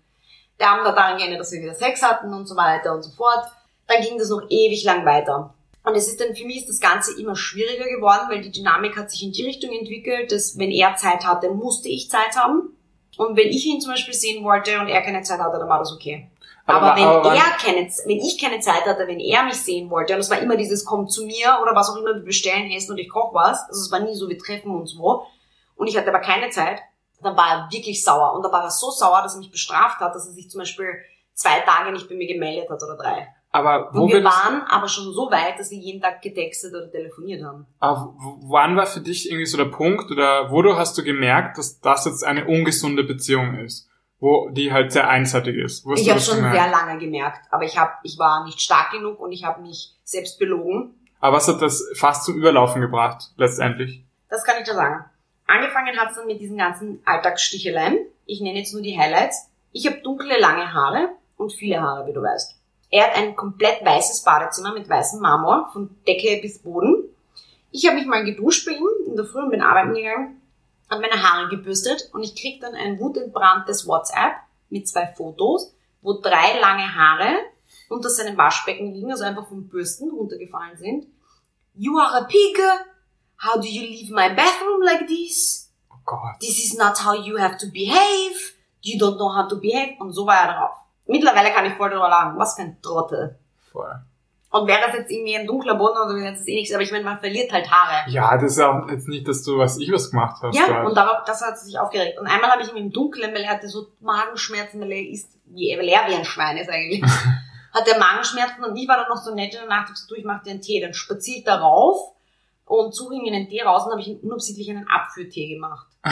Wir haben da daran geändert, dass wir wieder Sex hatten und so weiter und so fort. Dann ging das noch ewig lang weiter. Und es ist dann, für mich ist das Ganze immer schwieriger geworden, weil die Dynamik hat sich in die Richtung entwickelt, dass wenn er Zeit hatte, musste ich Zeit haben. Und wenn ich ihn zum Beispiel sehen wollte und er keine Zeit hatte, dann war das okay. Aber, wenn aber er keine, wenn ich keine Zeit hatte, wenn er mich sehen wollte, und es war immer dieses, komm zu mir oder was auch immer, wir bestellen Essen und ich koch was, also es war nie so, wir treffen uns wo, und ich hatte aber keine Zeit, dann war er wirklich sauer. Und dann war er so sauer, dass er mich bestraft hat, dass er sich zum Beispiel zwei Tage nicht bei mir gemeldet hat oder drei. Aber wo Und wir waren aber schon so weit, dass wir jeden Tag getextet oder telefoniert haben. aber wann war für dich irgendwie so der Punkt oder wo du hast du gemerkt, dass das jetzt eine ungesunde Beziehung ist? Wo die halt sehr einseitig ist? Wo hast Ich habe schon gemerkt? sehr lange gemerkt, aber ich hab, ich war nicht stark genug und ich habe mich selbst belogen. Aber was hat das fast zum Überlaufen gebracht, letztendlich? Das kann ich dir sagen. Angefangen hat's dann mit diesen ganzen Alltagssticheleien. Ich nenne jetzt nur die Highlights. Ich habe dunkle, lange Haare und viele Haare, wie du weißt. Er hat ein komplett weißes Badezimmer mit weißem Marmor, von Decke bis Boden. Ich habe mich mal geduscht bei ihm in der Früh und bin arbeiten gegangen, habe meine Haare gebürstet und ich krieg dann ein wutentbranntes WhatsApp mit zwei Fotos, wo drei lange Haare unter seinem Waschbecken liegen, also einfach vom Bürsten runtergefallen sind. You are a pig. How do you leave my bathroom like this? Oh Gott. This is not how you have to behave. You don't know how to behave. Und so war er drauf. Mittlerweile kann ich voll drüber lachen. Was für ein Trottel. Voll. Und wäre das jetzt irgendwie ein dunkler Boden oder so, wäre das eh nichts. Aber ich meine, man verliert halt Haare. Ja, das ist ja auch jetzt nicht, dass du was ich was gemacht hast. Ja, dort. und darauf, das hat sich aufgeregt. Und einmal habe ich ihn im Dunkeln, weil er hatte so Magenschmerzen, weil er ist, wie, weil er wie ein Schwein ist eigentlich. hat er Magenschmerzen und ich war dann noch so nett in der Nacht, hab gesagt, du, ich mach dir einen Tee. Dann spaziere ich darauf und suche ihm einen Tee raus und habe ich ihm unabsichtlich einen Abführtee gemacht.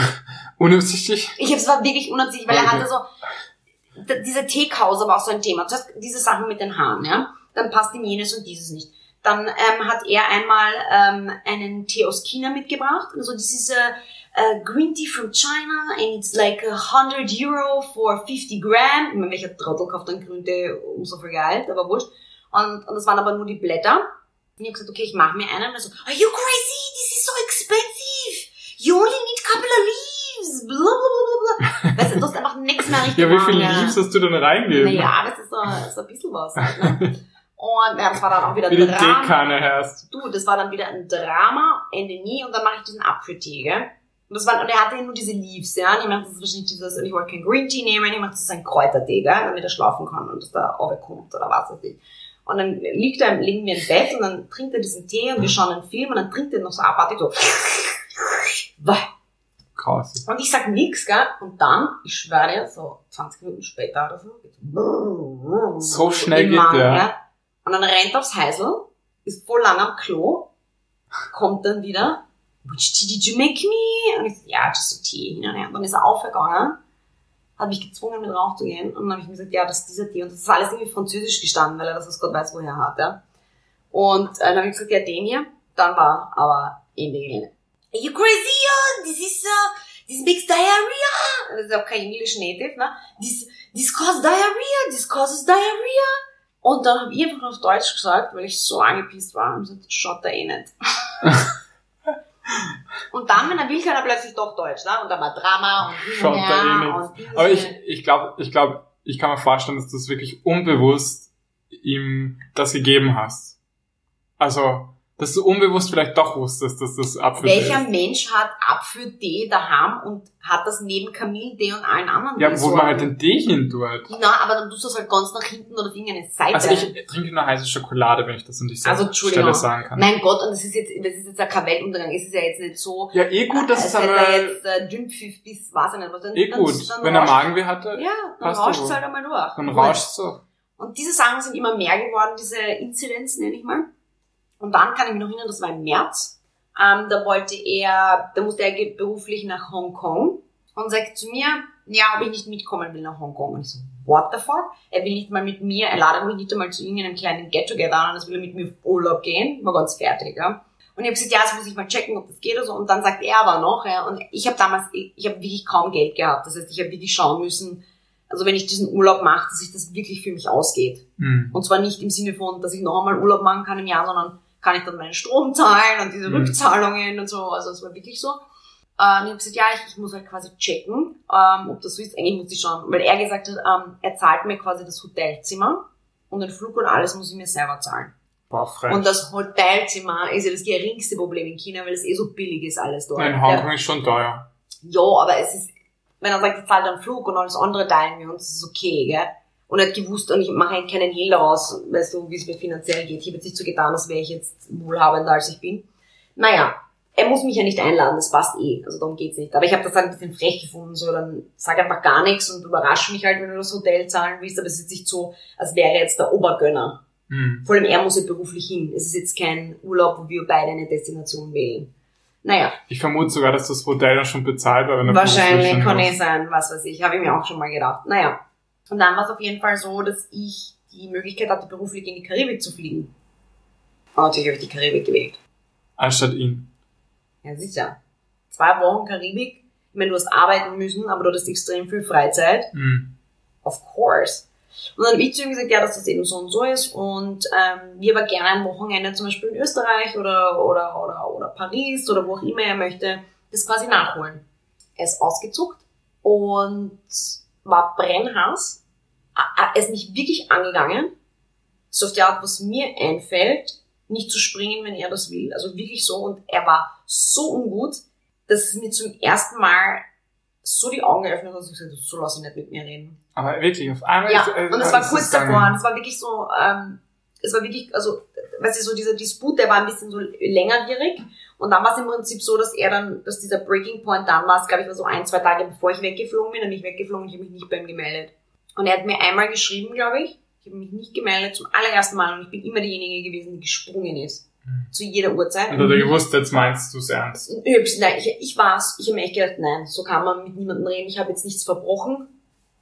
Unabsichtlich? Ich es war wirklich unabsichtlich, weil er Okay. hatte so, diese Teekause war auch so ein Thema. Zuerst diese Sachen mit den Haaren, ja. Dann passt ihm jenes und dieses nicht. Dann ähm, hat er einmal ähm, einen Tee aus China mitgebracht. Also das ist a, a Green Tea from China and it's like a 100 Euro for 50 Gramm. Ich meine, welcher Trottel kauft dann Grüntee um so viel Geld, aber wurscht. Und, und das waren aber nur die Blätter. Und ich habe gesagt, okay, ich mache mir einen. Und er so, are you crazy? This is so expensive. You only need couple of leaves. Blah, blah, blah, blah. Weißt du, du hast einfach nichts mehr richtig Ja, wie viel machen, ja. Leaves hast du denn reingegeben? Naja, das ist so, so ein bisschen was. Halt, ne? Und ja, das war dann auch wieder Wie die Drama. Teekanne hast. Du, das war dann wieder ein Drama, Ende nie, und dann mache ich diesen Apfeltee, gell? Und das war, und er hatte nur diese Leaves, ja, und ich mache das wahrscheinlich dieses, und ich wollte kein Green Tea nehmen, ich mache das ein Kräutertee, gell, damit er schlafen kann und das da runterkommt oder was weiß ich. Und dann liegt er, liegen wir im Bett und dann trinkt er diesen Tee und wir schauen einen Film und dann trinkt er noch so abartig so. Krass. Und ich sag nix, gell? Und dann, ich schwöre dir, so 20 Minuten später oder so, So schnell geht der. gell? Und dann rennt aufs Heisel, ist voll lang am Klo, kommt dann wieder, which tea did you make me? Und ich so, ja, just a tea. und dann ist er aufgegangen, hat mich gezwungen, mit raufzugehen. Und dann habe ich ihm gesagt, ja, das ist dieser Tee. Und das ist alles irgendwie französisch gestanden, weil er das aus Gott weiß woher hat, ja. Und äh, dann habe ich gesagt, ja, den hier. Dann war aber in die Gelände. Are you crazy? This is, uh, this makes diarrhea. Das ist auch kein English Native, ne? This, this causes diarrhea, this causes diarrhea. Und dann habe ich einfach auf Deutsch gesagt, weil ich so angepisst war, und gesagt, schaut er eh nicht. und dann, wenn er will, kann er plötzlich doch Deutsch, ne? Und dann war Drama und Schaut er eh nicht. Aber ich, ich glaube, ich glaube, ich kann mir vorstellen, dass du es wirklich unbewusst ihm das gegeben hast. Also, dass du unbewusst vielleicht doch wusstest, dass das Apfel Welcher ist. Mensch hat Apfeltee daheim und hat das neben Kamillentee und allen anderen Ja, wo man halt den Tee hin tut. Na, aber dann tust du es halt ganz nach hinten oder auf irgendeine Seite. Also ich trinke nur heiße Schokolade, wenn ich das an dieser Also. Stelle sagen kann. Mein Gott, und das ist jetzt, das ist jetzt ein Karwelluntergang. Es ist ja jetzt nicht so, Ja, eh gut, dass es hätte er einmal, jetzt äh, Dünnpfiff bis, weiß ich nicht was. Dann, eh dann- gut. dann Wenn er Magenweh hatte, Ja, dann rauscht es halt einmal durch. dann rauscht so. Und diese Sachen sind immer mehr geworden, diese Inzidenz, nenne ich mal. Und dann kann ich mich noch erinnern, das war im März. Ähm, da wollte er, da musste er beruflich nach Hongkong und sagt zu mir, ja, ob ich nicht mitkommen will nach Hongkong. Und ich so, what the fuck? Er will nicht mal mit mir, er ladet mich nicht einmal zu irgendeinem kleinen Get-Together an, das will er mit mir auf Urlaub gehen. War ganz fertig, ja. Und Und ich habe gesagt, ja, das muss ich mal checken, ob das geht oder so. Und dann sagt er aber noch, ja, und ich habe damals, ich, ich habe wirklich kaum Geld gehabt. Das heißt, ich habe wirklich schauen müssen, also wenn ich diesen Urlaub mache, dass sich das wirklich für mich ausgeht. Mhm. Und zwar nicht im Sinne von, dass ich noch einmal Urlaub machen kann im Jahr, sondern kann ich dann meinen Strom zahlen und diese Mhm. Rückzahlungen und so. Also es war wirklich so. Äh, und ich habe gesagt, ja, ich, ich muss halt quasi checken, ähm, ob das so ist. Eigentlich muss ich schauen, weil er gesagt hat, ähm, er zahlt mir quasi das Hotelzimmer und den Flug und alles muss ich mir selber zahlen. Boah. Und das Hotelzimmer ist ja das geringste Problem in China, weil es eh so billig ist alles dort. in Ja. Hongkong ist schon teuer. Ja, aber es ist, wenn er sagt, er zahlt einen Flug und alles andere teilen wir uns, ist okay, gell? Und er hat gewusst, und ich mache halt keinen Hehl daraus, weißt du, wie es mir finanziell geht. Ich habe jetzt nicht so getan, als wäre ich jetzt wohlhabender, als ich bin. Naja, er muss mich ja nicht einladen, das passt eh, also darum geht's nicht. Aber ich habe das halt ein bisschen frech gefunden, so dann sag einfach gar nichts und überrasch mich halt, wenn du das Hotel zahlen willst, aber es ist nicht so, als wäre er jetzt der Obergönner. Mhm. Vor allem er muss ja beruflich hin. Es ist jetzt kein Urlaub, wo wir beide eine Destination wählen. Naja, Ich vermute sogar, dass das Hotel dann schon bezahlt war, wenn er Wahrscheinlich kann eh sein, was weiß ich. Habe ich mir auch schon mal gedacht. Naja. Und dann war es auf jeden Fall so, dass ich die Möglichkeit hatte, beruflich in die Karibik zu fliegen. Und natürlich habe ich die Karibik gewählt. Anstatt ihn. Ja, sicher. Zwei Wochen Karibik. Ich meine, du hast arbeiten müssen, aber du hattest extrem viel Freizeit. Mhm. Of course. Und dann habe ich zu ihm gesagt, ja, dass das eben so und so ist und ähm, wir aber gerne ein Wochenende zum Beispiel in Österreich oder, oder, oder, oder Paris oder wo auch immer er möchte, das quasi nachholen. Er ist ausgezuckt und war brennhaß. Er ist mich wirklich angegangen. So auf die Art, was mir einfällt, nicht zu springen, wenn er das will. Also wirklich so. Und er war so ungut, dass es mir zum ersten Mal so die Augen geöffnet hat, dass ich gesagt habe, so lass ich nicht mit mir reden. Aber wirklich, auf einmal Ja, ist, äh, und es war kurz davor. Und es war wirklich so, ähm, es war wirklich, also, weißt du, so dieser Disput, der war ein bisschen so längerwierig. Und dann war es im Prinzip so, dass er dann, dass dieser Breaking Point dann war, glaube ich war so ein, zwei Tage bevor ich weggeflogen bin, dann bin ich weggeflogen und ich habe mich nicht bei ihm gemeldet. Und er hat mir einmal geschrieben, glaube ich. Ich habe mich nicht gemeldet zum allerersten Mal und ich bin immer diejenige gewesen, die gesprungen ist. Mhm. Zu jeder Uhrzeit. Und hat er gewusst, jetzt meinst du es ernst. Ich Nein, ich, ich war's. Ich habe mir echt gedacht, nein, so kann man mit niemandem reden. Ich habe jetzt nichts verbrochen.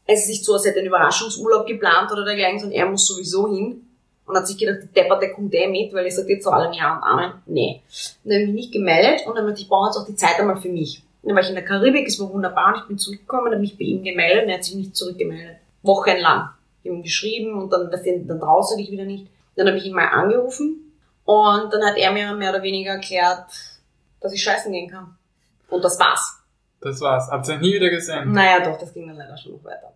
Es ist nicht so, als hätte er einen Überraschungsurlaub geplant oder dergleichen, sondern er muss sowieso hin. Und hat sich gedacht, die Deppert, der kommt eh mit, weil ich sage jetzt zu allem Ja und Amen. Nee. Und dann habe ich mich nicht gemeldet und dann habe ich, ich brauche jetzt auch die Zeit einmal für mich. Und dann war ich in der Karibik, es war wunderbar und ich bin zurückgekommen, habe mich bei ihm gemeldet und er hat sich nicht zurückgemeldet. Wochenlang. Ich habe ihm geschrieben und dann, dann traust du dich wieder nicht. Dann habe ich ihn mal angerufen und dann hat er mir mehr oder weniger erklärt, dass ich scheißen gehen kann. Und das war's. Das war's. Habt ihr nie wieder gesehen? Naja, doch, das ging dann leider schon noch weiter.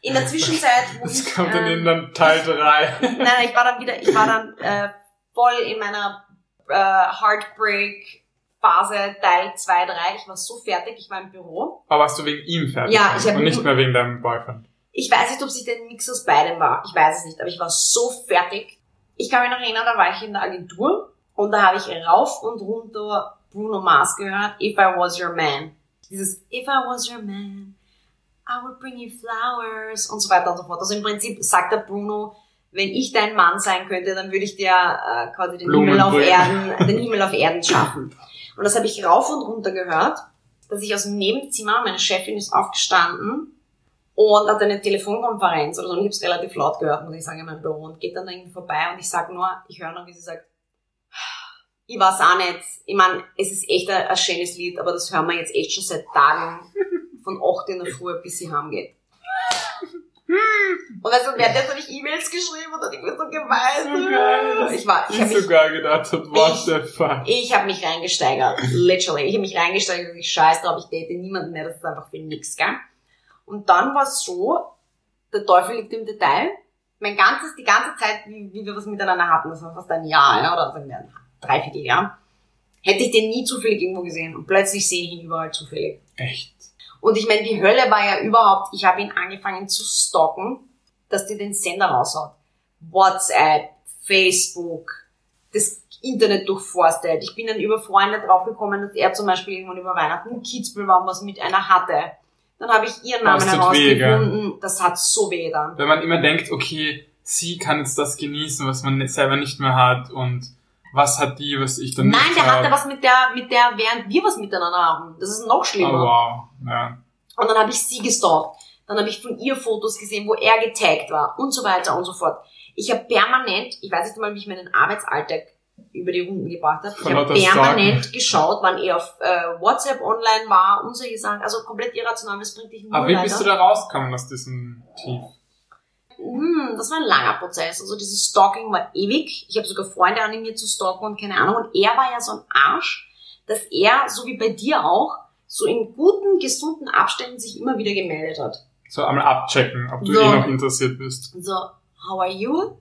In der Zwischenzeit, Das ich, kommt dann ähm, in dann Teil 3. nein, ich war dann wieder, ich war dann äh, voll in meiner äh, Heartbreak Phase Teil 2, 3. Ich war so fertig, ich war im Büro. Aber warst du wegen ihm fertig? Ja, ich hab- Und nicht mehr wegen deinem Boyfriend. Ich weiß nicht, ob sich der Mix aus beidem war. Ich weiß es nicht, aber ich war so fertig. Ich kann mich noch erinnern, da war ich in der Agentur und da habe ich rauf und runter Bruno Mars gehört, If I Was Your Man. Dieses If I Was Your Man, I would bring you flowers und so weiter und so fort. Also im Prinzip sagt der Bruno, wenn ich dein Mann sein könnte, dann würde ich dir äh, quasi den Himmel auf. Erden, den Himmel auf Erden schaffen. Und das habe ich rauf und runter gehört, dass ich aus dem Nebenzimmer, meine Chefin ist aufgestanden und hat eine Telefonkonferenz oder so. Und ich habe es relativ laut gehört, muss ich sagen, in meinem Büro. Und geht dann irgendwie vorbei und ich sag nur, ich höre nur, wie sie sagt, ich weiß auch nicht. Ich meine, es ist echt ein, ein schönes Lied, aber das hören wir jetzt echt schon seit Tagen von 8 in der Früh, bis sie heimgeht. Und du, währenddessen habe ich E-Mails geschrieben und ich mir so geweint. So Ich war, ich Ich mich, sogar gedacht hab, what Ich- the fuck. ich habe mich reingesteigert. Literally. Ich habe mich reingesteigert ich scheiß drauf, ich date niemanden mehr, das ist einfach für nix, gell? Und dann war es so, der Teufel liegt im Detail. Mein ganzes, die ganze Zeit, wie, wie wir was miteinander hatten, das war fast ein Jahr, ja, oder sagen wir ein Dreivierteljahr, hätte ich den nie zufällig irgendwo gesehen. Und plötzlich sehe ich ihn überall zufällig. Echt. Und ich meine, die Hölle war ja überhaupt, ich habe ihn angefangen zu stalken, dass die den Sender raushaut. WhatsApp, Facebook, das Internet durchforstet. Ich bin dann über Freunde draufgekommen, dass er zum Beispiel irgendwann über Weihnachten in Kitzbühel war und was mit einer hatte. Dann habe ich ihren Namen Das tut weh, herausgefunden. das hat so weh dann. Wenn man immer denkt, okay, sie kann jetzt das genießen, was man selber nicht mehr hat und was hat die, was ich dann Nein, nicht der hatte was mit der, mit der, während wir was miteinander haben. Das ist noch Oh, schlimmer. wow. Ja. Und dann habe ich sie gestalkt. Dann habe ich von ihr Fotos gesehen, wo er getaggt war und so weiter und so fort. Ich habe permanent, ich weiß nicht mal, wie ich meinen Arbeitsalltag über die Runden gebracht habe. Ich habe permanent geschaut, wann er auf äh, WhatsApp online war und solche Sachen. Also komplett irrational, das bringt dich nur Aber wie weiter. bist du da rausgekommen aus diesem Tief? Hm, das war ein langer Prozess. Also dieses Stalking war ewig. Ich habe sogar Freunde animiert zu stalken und keine Ahnung. Und er war ja so ein Arsch, dass er, so wie bei dir auch, so in guten, gesunden Abständen sich immer wieder gemeldet hat. So einmal abchecken, ob du So. eh noch interessiert bist. So, how are you?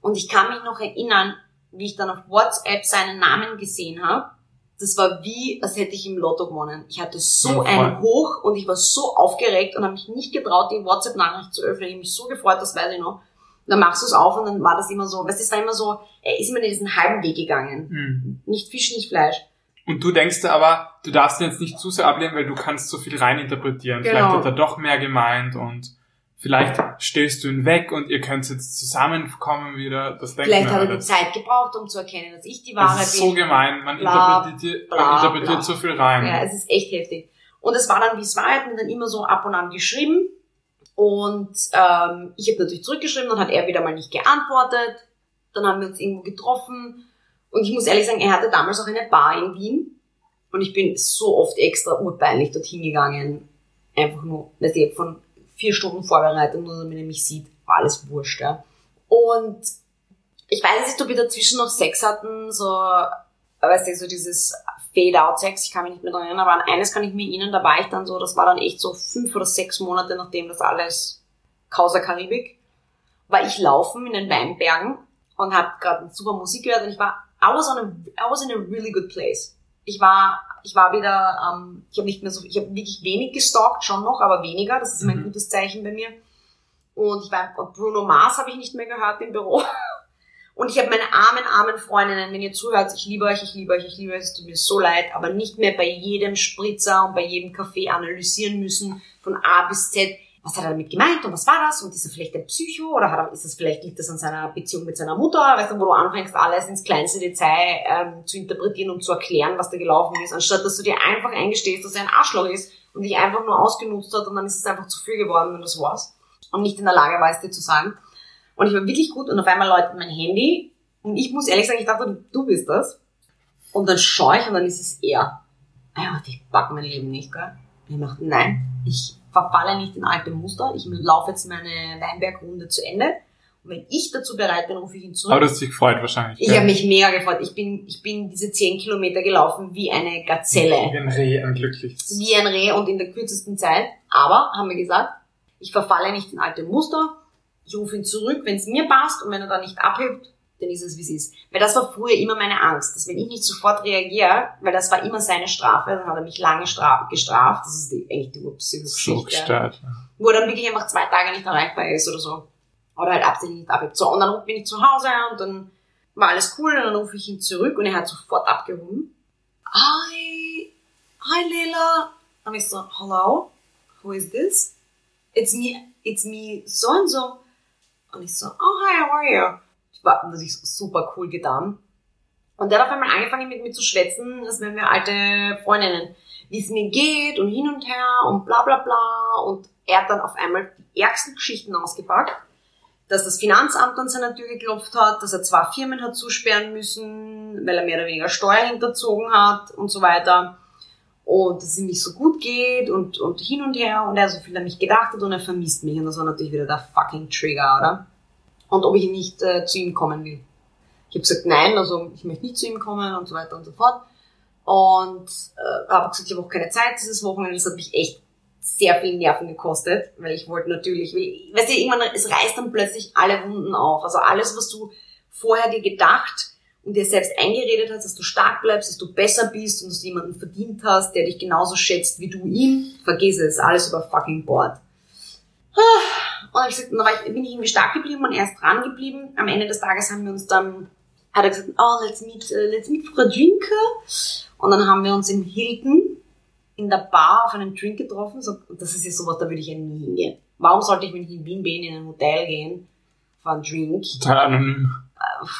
Und ich kann mich noch erinnern, wie ich dann auf WhatsApp seinen Namen gesehen habe. Das war wie, als hätte ich im Lotto gewonnen. Ich hatte so Oh, voll. ein Hoch und ich war so aufgeregt und habe mich nicht getraut, die WhatsApp-Nachricht zu öffnen. Ich habe mich so gefreut, das weiß ich noch. Und dann machst du es auf und dann war das immer so, weißt du, es war immer so, er ist immer diesen halben Weg gegangen. Hm. Nicht Fisch, nicht Fleisch. Und du denkst dir aber, du darfst ihn jetzt nicht zu sehr ablehnen, weil du kannst so viel reininterpretieren. Genau. Vielleicht hat er doch mehr gemeint und vielleicht stößt du ihn weg und ihr könnt jetzt zusammenkommen wieder. Das denkt Vielleicht hat er die. Zeit gebraucht, um zu erkennen, dass ich die Wahre Das ist bin. so gemein. Man Bla, interpretiert, bla, man interpretiert bla. so viel rein. Ja, es ist echt heftig. Und es war dann, wie es war, er hat mir dann immer so ab und an geschrieben. Und ähm, ich habe natürlich zurückgeschrieben, dann hat er wieder mal nicht geantwortet. Dann haben wir uns irgendwo getroffen. Und ich muss ehrlich sagen, er hatte damals auch eine Bar in Wien. Und ich bin so oft extra urpeinlich dorthin gegangen. Einfach nur, weißt du, von vier Stunden vorbereitet, nur damit er mich sieht. War alles wurscht, ja. Und ich weiß nicht, ob wir dazwischen noch Sex hatten, so, weißt du, so dieses Fade-out-Sex, ich kann mich nicht mehr dran erinnern, aber an eines kann ich mir erinnern, da war ich dann so, das war dann echt so fünf oder sechs Monate, nachdem das alles Causa Karibik, war ich laufen in den Weinbergen und habe gerade super Musik gehört und ich war, I was, on a, I was in a really good place. Ich war, ich war wieder, ähm, ich habe nicht mehr so, ich habe wirklich wenig gestalkt, schon noch, aber weniger, das ist immer ein Mhm. gutes Zeichen bei mir. Und ich war, Bruno Mars habe ich nicht mehr gehört im Büro. Und ich habe meine armen, armen Freundinnen, wenn ihr zuhört, ich liebe euch, ich liebe euch, ich liebe euch, es tut mir so leid, aber nicht mehr bei jedem Spritzer und bei jedem Kaffee analysieren müssen, von A bis Z, was hat er damit gemeint und was war das und ist er vielleicht ein Psycho oder hat er, ist das vielleicht, liegt das an seiner Beziehung mit seiner Mutter, weißt du, wo du anfängst, alles ins kleinste Detail ähm, zu interpretieren und zu erklären, was da gelaufen ist, anstatt dass du dir einfach eingestehst, dass er ein Arschloch ist und dich einfach nur ausgenutzt hat und dann ist es einfach zu viel geworden, wenn das war's und nicht in der Lage war, es dir zu sagen. Und ich war wirklich gut und auf einmal läutet mein Handy und ich muss ehrlich sagen, ich dachte, du bist das. Und dann schaue ich und dann ist es er. Ja, ich pack mein Leben nicht, gell? Und ich dachte, nein, ich verfalle nicht in alte Muster. Ich laufe jetzt meine Weinbergrunde zu Ende. Und wenn ich dazu bereit bin, rufe ich ihn zurück. Aber du hast dich gefreut wahrscheinlich. ich gell? habe mich mega gefreut. Ich bin, ich bin diese zehn Kilometer gelaufen wie eine Gazelle Wie ein Reh, ein glückliches. wie ein Reh und in der kürzesten Zeit. Aber, haben wir gesagt, ich verfalle nicht in alte Muster. Ich rufe ihn zurück, wenn es mir passt und wenn er dann nicht abhebt, dann ist es, wie es ist. Weil das war früher immer meine Angst, dass wenn ich nicht sofort reagiere, weil das war immer seine Strafe, dann hat er mich lange stra gestraft. Das ist die, eigentlich die gestört. Wo er dann wirklich einfach zwei Tage nicht erreichbar ist oder so. Oder halt absichtlich nicht abhebt. So, und dann bin ich zu Hause und dann war alles cool und dann rufe ich ihn zurück und er hat sofort abgehoben. Hi, hi Leila. Und ich so, hello, who is this? It's me, it's me so and so. Und ich so, oh hi, how are you? War natürlich super cool getan. Und der hat auf einmal angefangen mit mir zu schwätzen, als wären wir alte Freundinnen. Wie es mir geht und hin und her und bla bla bla. Und er hat dann auf einmal die ärgsten Geschichten ausgepackt. Dass das Finanzamt an seiner Tür geklopft hat, dass er zwei Firmen hat zusperren müssen, weil er mehr oder weniger Steuer hinterzogen hat und so weiter. Und dass es ihm nicht so gut geht und, und hin und her und er so viel an mich gedacht hat und er vermisst mich. Und das war natürlich wieder der fucking Trigger, oder? Und ob ich nicht äh, zu ihm kommen will. Ich habe gesagt, nein, also ich möchte nicht zu ihm kommen und so weiter und so fort. Und äh, habe gesagt, ich habe auch keine Zeit dieses Wochenende. Das hat mich echt sehr viel Nerven gekostet, weil ich wollte natürlich, weil, weißt du, irgendwann, es reißt dann plötzlich alle Wunden auf. Also alles, was du vorher dir gedacht und dir selbst eingeredet hast, dass du stark bleibst, dass du besser bist und dass du jemanden verdient hast, der dich genauso schätzt wie du ihn, vergiss es, alles über fucking Bord. Und dann ich gesagt, dann war ich, bin ich irgendwie stark geblieben und er ist dran geblieben. Am Ende des Tages haben wir uns dann, hat er gesagt, oh, let's meet, uh, let's meet for a drink. Und dann haben wir uns im Hilton in der Bar auf einen Drink getroffen. So, das ist ja sowas, da würde ich ja nie hingehen. Warum sollte ich, wenn ich in Wien bin, in ein Hotel gehen, für einen Drink? Total anonym.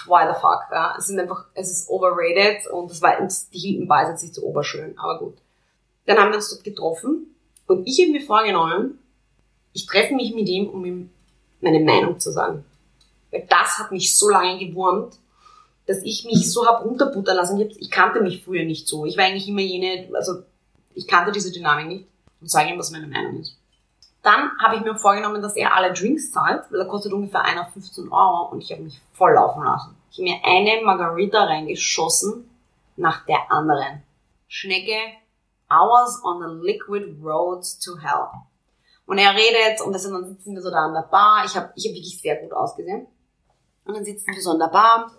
Why the fuck? Ja? Es sind einfach, es ist overrated und das war, die Hilton Bar ist jetzt nicht so oberschön, aber gut. Dann haben wir uns dort getroffen und ich habe mir vorgenommen, ich treffe mich mit ihm, um ihm meine Meinung zu sagen. Weil das hat mich so lange gewurmt, dass ich mich so hab runterbuttern lassen. Ich, hab, ich kannte mich früher nicht so. Ich war eigentlich immer jene, also ich kannte diese Dynamik nicht und sage ihm, was meine Meinung ist. Dann habe ich mir vorgenommen, dass er alle Drinks zahlt, weil er kostet ungefähr einer 15 Euro und ich habe mich voll laufen lassen. Ich habe mir eine Margarita reingeschossen nach der anderen. Schnecke, was on the liquid road to hell. Und er redet und dann sitzen wir so da an der Bar. Ich habe ich hab wirklich sehr gut ausgesehen. Und dann sitzen wir so an der Bar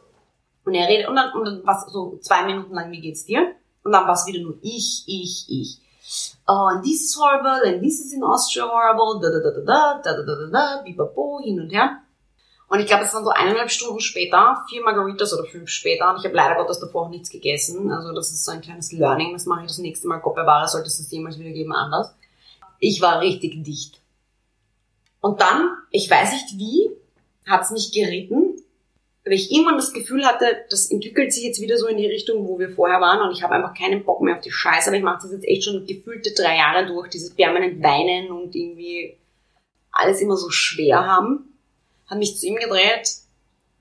und er redet und dann, und dann was so zwei Minuten lang, wie geht's dir? Und dann war es wieder nur ich, ich, ich. Oh, and this is horrible, and this is in Austria horrible, da da da da da da da da da da, bipapo, hin und her. Und ich glaube, es waren so eineinhalb Stunden später, vier Margaritas oder fünf später, und ich habe leider Gottes davor auch nichts gegessen. Also das ist so ein kleines Learning, das mache ich das nächste Mal. Gott bewahre, sollte es das jemals wieder geben, anders. Ich war richtig dicht. Und dann, ich weiß nicht wie, hat's mich geritten, weil ich irgendwann das Gefühl hatte, das entwickelt sich jetzt wieder so in die Richtung, wo wir vorher waren und ich habe einfach keinen Bock mehr auf die Scheiße, aber ich mache das jetzt echt schon gefühlte drei Jahre durch, dieses permanent Weinen und irgendwie alles immer so schwer haben. Hat mich zu ihm gedreht,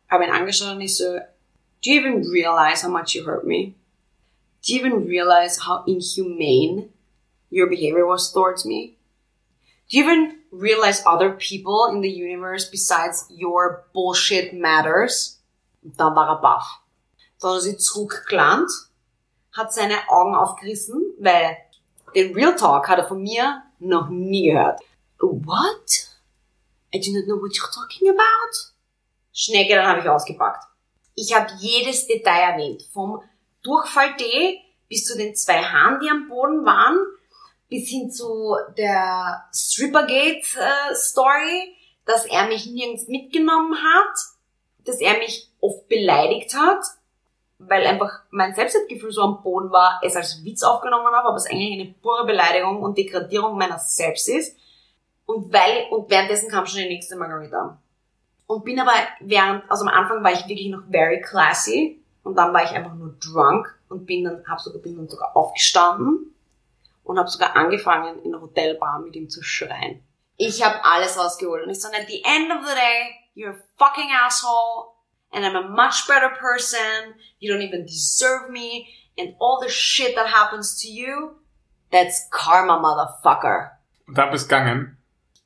habe ihn angeschaut und ich so, do you even realize how much you hurt me? Do you even realize how inhumane your behavior was towards me? Do you even realize other people in the universe besides your bullshit matters? Und dann war er baff. Dann hat er sich zurückgelangt, hat seine Augen aufgerissen, weil den Real Talk hat er von mir noch nie gehört. What? I do not know what you're talking about. Schnecke, dann habe ich ausgepackt. Ich habe jedes Detail erwähnt, vom Durchfall-D bis zu den zwei Haaren, die am Boden waren, bis hin zu der Strippergate-Story, dass er mich nirgends mitgenommen hat, dass er mich oft beleidigt hat, weil einfach mein Selbstwertgefühl so am Boden war, es als Witz aufgenommen habe, aber es eigentlich eine pure Beleidigung und Degradierung meiner selbst ist. Und weil, und währenddessen kam schon die nächste Margarita. Und bin aber während, also am Anfang war ich wirklich noch very classy und dann war ich einfach nur drunk und bin dann, hab sogar, bin dann sogar aufgestanden und habe sogar angefangen, in der Hotelbar mit ihm zu schreien. Ich habe alles rausgeholt und ich so, at the end of the day, you're a fucking asshole and I'm a much better person. You don't even deserve me and all the shit that happens to you, that's karma, motherfucker. Und dann bist du gegangen.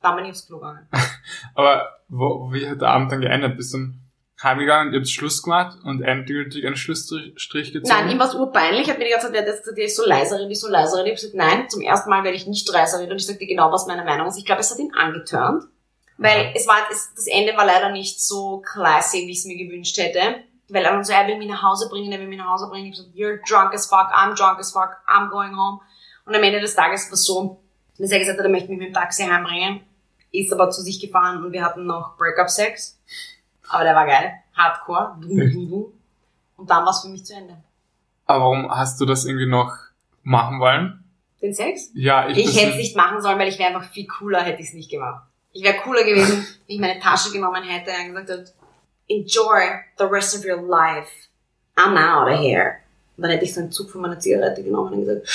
Dann bin ich aufs Klo gegangen. Aber wo, wie hat der Abend dann geendet? Bist du heimgegangen, ihr habt Schluss gemacht und endgültig einen Schlussstrich gezogen? Nein, ihm war es urpeinlich, hat mir die ganze Zeit gesagt, die ist so leiserin, die ist so leiserin. Ich habe gesagt, nein, zum ersten Mal werde ich nicht leiserin und ich sagte genau, was meine Meinung ist. Ich glaube, es hat ihn angeturnt, weil es war, es, das Ende war leider nicht so classy, wie ich es mir gewünscht hätte. Weil er dann so, er will mich nach Hause bringen, er will mich nach Hause bringen. Ich habe gesagt, you're drunk as fuck, I'm drunk as fuck, I'm going home. Und am Ende des Tages war es so, dass er gesagt hat, er möchte mich mit dem Taxi heimbringen, ist aber zu sich gefahren und wir hatten noch Breakup-Sex. Aber der war geil. Hardcore. Und dann war es für mich zu Ende. Aber warum hast du das irgendwie noch machen wollen? Den Sex? Ja, ich, Ich hätte es nicht machen sollen, weil ich wäre einfach viel cooler, hätte ich es nicht gemacht. Ich wäre cooler gewesen, wenn ich meine Tasche genommen hätte und gesagt hätte, enjoy the rest of your life. I'm out of here. Und dann hätte ich so einen Zug von meiner Zigarette genommen und gesagt,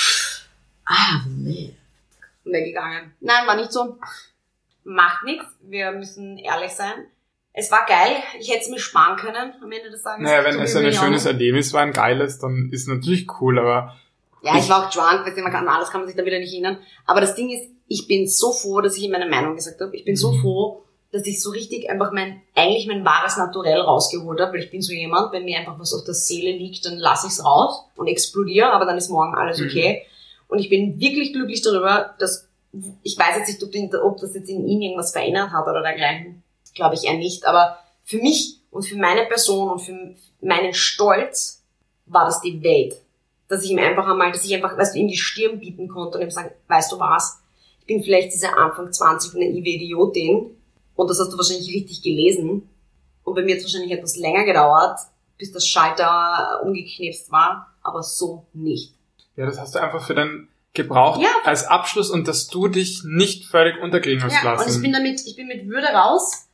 I have lived. Und weggegangen. Nein, war nicht so. Macht nichts. Wir müssen ehrlich sein. Es war geil. Ich hätte es mir sparen können am Ende des Tages. Naja, wenn es ein schönes Erlebnis war, ein geiles, dann ist natürlich cool, aber Ja, ich war auch drunk, weißt du, man kann, an alles kann man sich da wieder nicht erinnern. Aber das Ding ist, ich bin so froh, dass ich ihm meine Meinung gesagt habe. Ich bin so froh, dass ich so richtig einfach mein, eigentlich mein wahres Naturell rausgeholt habe, weil ich bin so jemand, wenn mir einfach was auf der Seele liegt, dann lasse ich es raus und explodiere, aber dann ist morgen alles Mhm. okay. Und ich bin wirklich glücklich darüber, dass, ich weiß jetzt nicht, ob das jetzt in ihm irgendwas verändert hat oder dergleichen. Glaube ich eher nicht, aber für mich und für meine Person und für meinen Stolz war das die Welt dass ich ihm einfach einmal, dass ich einfach, weißt du, ihm die Stirn bieten konnte und ihm sagen, weißt du was, ich bin vielleicht diese Anfang 20 naive Idiotin und das hast du wahrscheinlich richtig gelesen und bei mir hat es wahrscheinlich etwas länger gedauert, bis das Schalter umgeknipst war, aber so nicht. ja, das hast du einfach für dein gebraucht Ja. als Abschluss und dass du dich nicht völlig unterkriegen hast Ja, lassen. und ich bin damit, ich bin mit Würde raus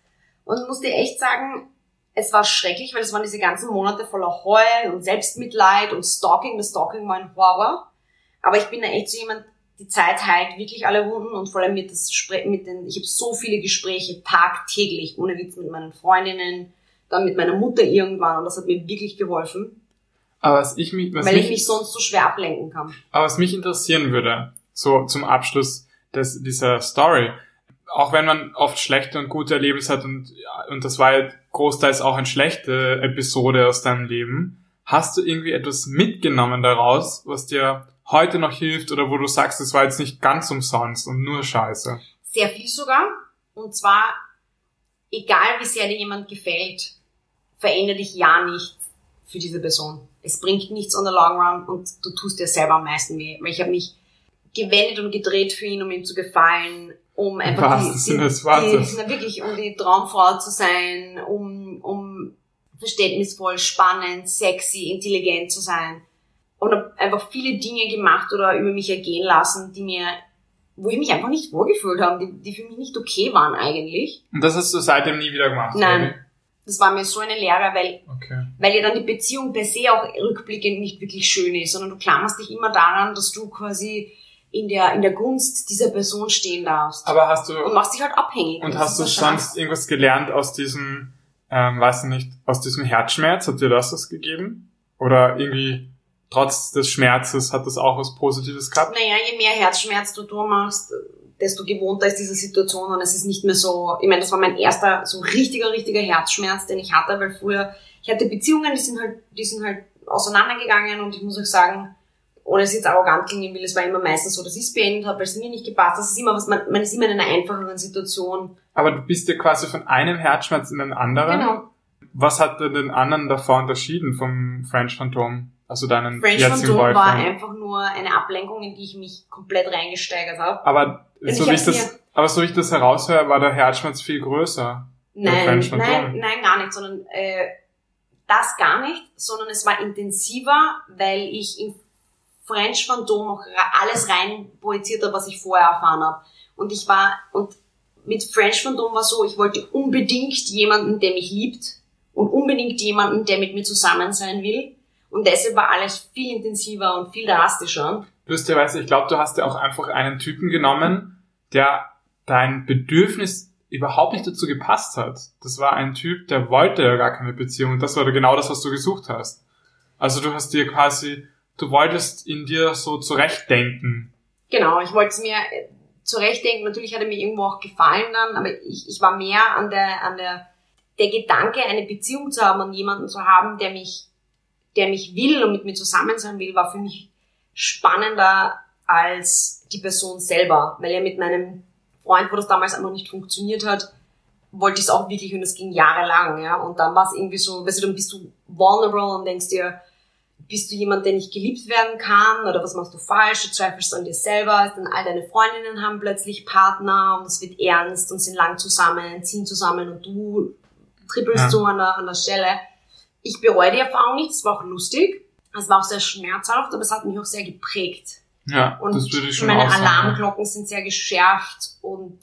und muss dir echt sagen, es war schrecklich, weil es waren diese ganzen Monate voller Heulen und Selbstmitleid und Stalking. Das Stalking war ein Horror. Aber ich bin da echt so jemand, die Zeit heilt wirklich alle Wunden und vor allem mit, das, mit den, ich habe so viele Gespräche tagtäglich, ohne Witz, mit meinen Freundinnen, dann mit meiner Mutter irgendwann und das hat mir wirklich geholfen, Aber was ich mich, was weil mich, ich mich sonst so schwer ablenken kann. aber was mich interessieren würde, so zum Abschluss des, dieser Story, auch wenn man oft schlechte und gute Erlebnisse hat und, und das war ja großteils auch eine schlechte Episode aus deinem Leben, hast du irgendwie etwas mitgenommen daraus, was dir heute noch hilft oder wo du sagst, es war jetzt nicht ganz umsonst und nur Scheiße? Sehr viel sogar. Und zwar, egal wie sehr dir jemand gefällt, verändere dich ja nicht für diese Person. Es bringt nichts on the long run und du tust dir selber am meisten weh. Weil ich habe mich gewendet und gedreht für ihn, um ihm zu gefallen, um einfach die, die, die, na wirklich, um die Traumfrau zu sein, um, um verständnisvoll, spannend, sexy, intelligent zu sein. Und habe einfach viele Dinge gemacht oder über mich ergehen lassen, die mir, wo ich mich einfach nicht wohlgefühlt habe, die, die für mich nicht okay waren eigentlich. Und das hast du seitdem nie wieder gemacht? Nein. Das war mir so eine Lehre, weil, oder? Okay. weil ja dann die Beziehung per se auch rückblickend nicht wirklich schön ist, sondern du klammerst dich immer daran, dass du quasi in der, in der Gunst dieser Person stehen darfst. Aber hast du, und machst dich halt abhängig. und hast du sonst irgendwas gelernt aus diesem, ähm, weiß ich nicht, aus diesem Herzschmerz? Hat dir das was gegeben? Oder irgendwie, trotz des Schmerzes, hat das auch was Positives gehabt? Naja, je mehr Herzschmerz du durchmachst, desto gewohnter ist diese Situation und es ist nicht mehr so, ich meine, das war mein erster so richtiger, richtiger Herzschmerz, den ich hatte, weil früher, ich hatte Beziehungen, die sind halt, die sind halt auseinandergegangen und ich muss euch sagen, ohne es jetzt arrogant klingen will, es war immer meistens so, dass ich es beendet habe, weil es mir nicht gepasst hat. Das ist immer was, man, man ist immer in einer einfacheren Situation. Aber du bist ja quasi von einem Herzschmerz in den anderen. Genau. Was hat denn den anderen davor unterschieden vom French Phantom? Also deinen French Phantom war Boyfriend? einfach nur eine Ablenkung, in die ich mich komplett reingesteigert habe. Aber Und so wie ich das, aber so wie ich das heraushöre, war der Herzschmerz viel größer. Nein, nein, nein, gar nicht, sondern äh, das gar nicht, sondern es war intensiver, weil ich in French Phantom ra- alles rein projiziert habe, was ich vorher erfahren habe. Und ich war, und mit French Phantom war so, ich wollte unbedingt jemanden, der mich liebt und unbedingt jemanden, der mit mir zusammen sein will. Und deshalb war alles viel intensiver und viel drastischer. Lustigerweise, ich glaube, du hast ja auch einfach einen Typen genommen, der dein Bedürfnis überhaupt nicht dazu gepasst hat. Das war ein Typ, der wollte ja gar keine Beziehung und das war genau das, was du gesucht hast. Also du hast dir quasi, du wolltest in dir so zurechtdenken. Genau, ich wollte es mir äh, zurechtdenken. Natürlich hat er mir irgendwo auch gefallen dann, aber ich, ich war mehr an der, an der, der Gedanke, eine Beziehung zu haben und jemanden zu haben, der mich, der mich will und mit mir zusammen sein will, war für mich spannender als die Person selber, weil er mit meinem Freund, wo das damals einfach nicht funktioniert hat, wollte ich es auch wirklich und es ging jahrelang, ja. Und dann war es irgendwie so, weißt du, dann bist du vulnerable und denkst dir, bist du jemand, der nicht geliebt werden kann oder was machst du falsch, du zweifelst an dir selber, dann all deine Freundinnen haben plötzlich Partner und es wird ernst und sind lang zusammen, ziehen zusammen und du trippelst Ja. so an der, an der Stelle. Ich bereue die Erfahrung nicht, es war auch lustig, es war auch sehr schmerzhaft, aber es hat mich auch sehr geprägt. Ja, Und das würde ich schon meine auch sagen. Alarmglocken sind sehr geschärft und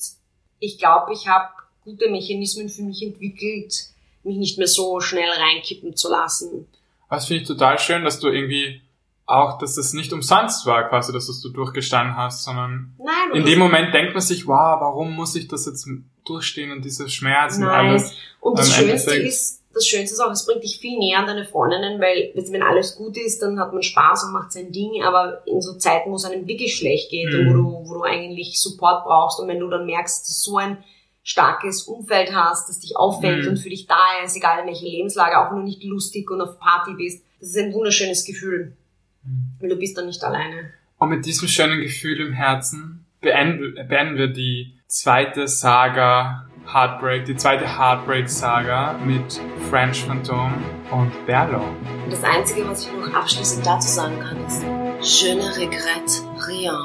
ich glaube, ich habe gute Mechanismen für mich entwickelt, mich nicht mehr so schnell reinkippen zu lassen. Das finde ich total schön, dass du irgendwie auch, dass das nicht umsonst war, quasi, dass das du durchgestanden hast, sondern Nein, in dem Moment denkt man sich, wow, warum muss ich das jetzt durchstehen und diese Schmerzen und Nein. alles. Und das Schönste Endeffekt- ist, das Schönste ist auch, es bringt dich viel näher an deine Freundinnen, weil wenn alles gut ist, dann hat man Spaß und macht sein Ding, aber in so Zeiten, wo es einem wirklich schlecht geht Mhm. und wo du, wo du eigentlich Support brauchst und wenn du dann merkst, dass so ein starkes Umfeld hast, das dich auffängt Mhm. und für dich da ist, egal in welcher Lebenslage, auch wenn du nicht lustig und auf Party bist, das ist ein wunderschönes Gefühl, Mhm. weil du bist dann nicht alleine. Und mit diesem schönen Gefühl im Herzen beenden, beenden wir die zweite Saga Heartbreak, die zweite Heartbreak-Saga mit French Phantom und Berlo. Und das Einzige, was ich noch abschließend dazu sagen kann, ist, je ne regrette rien.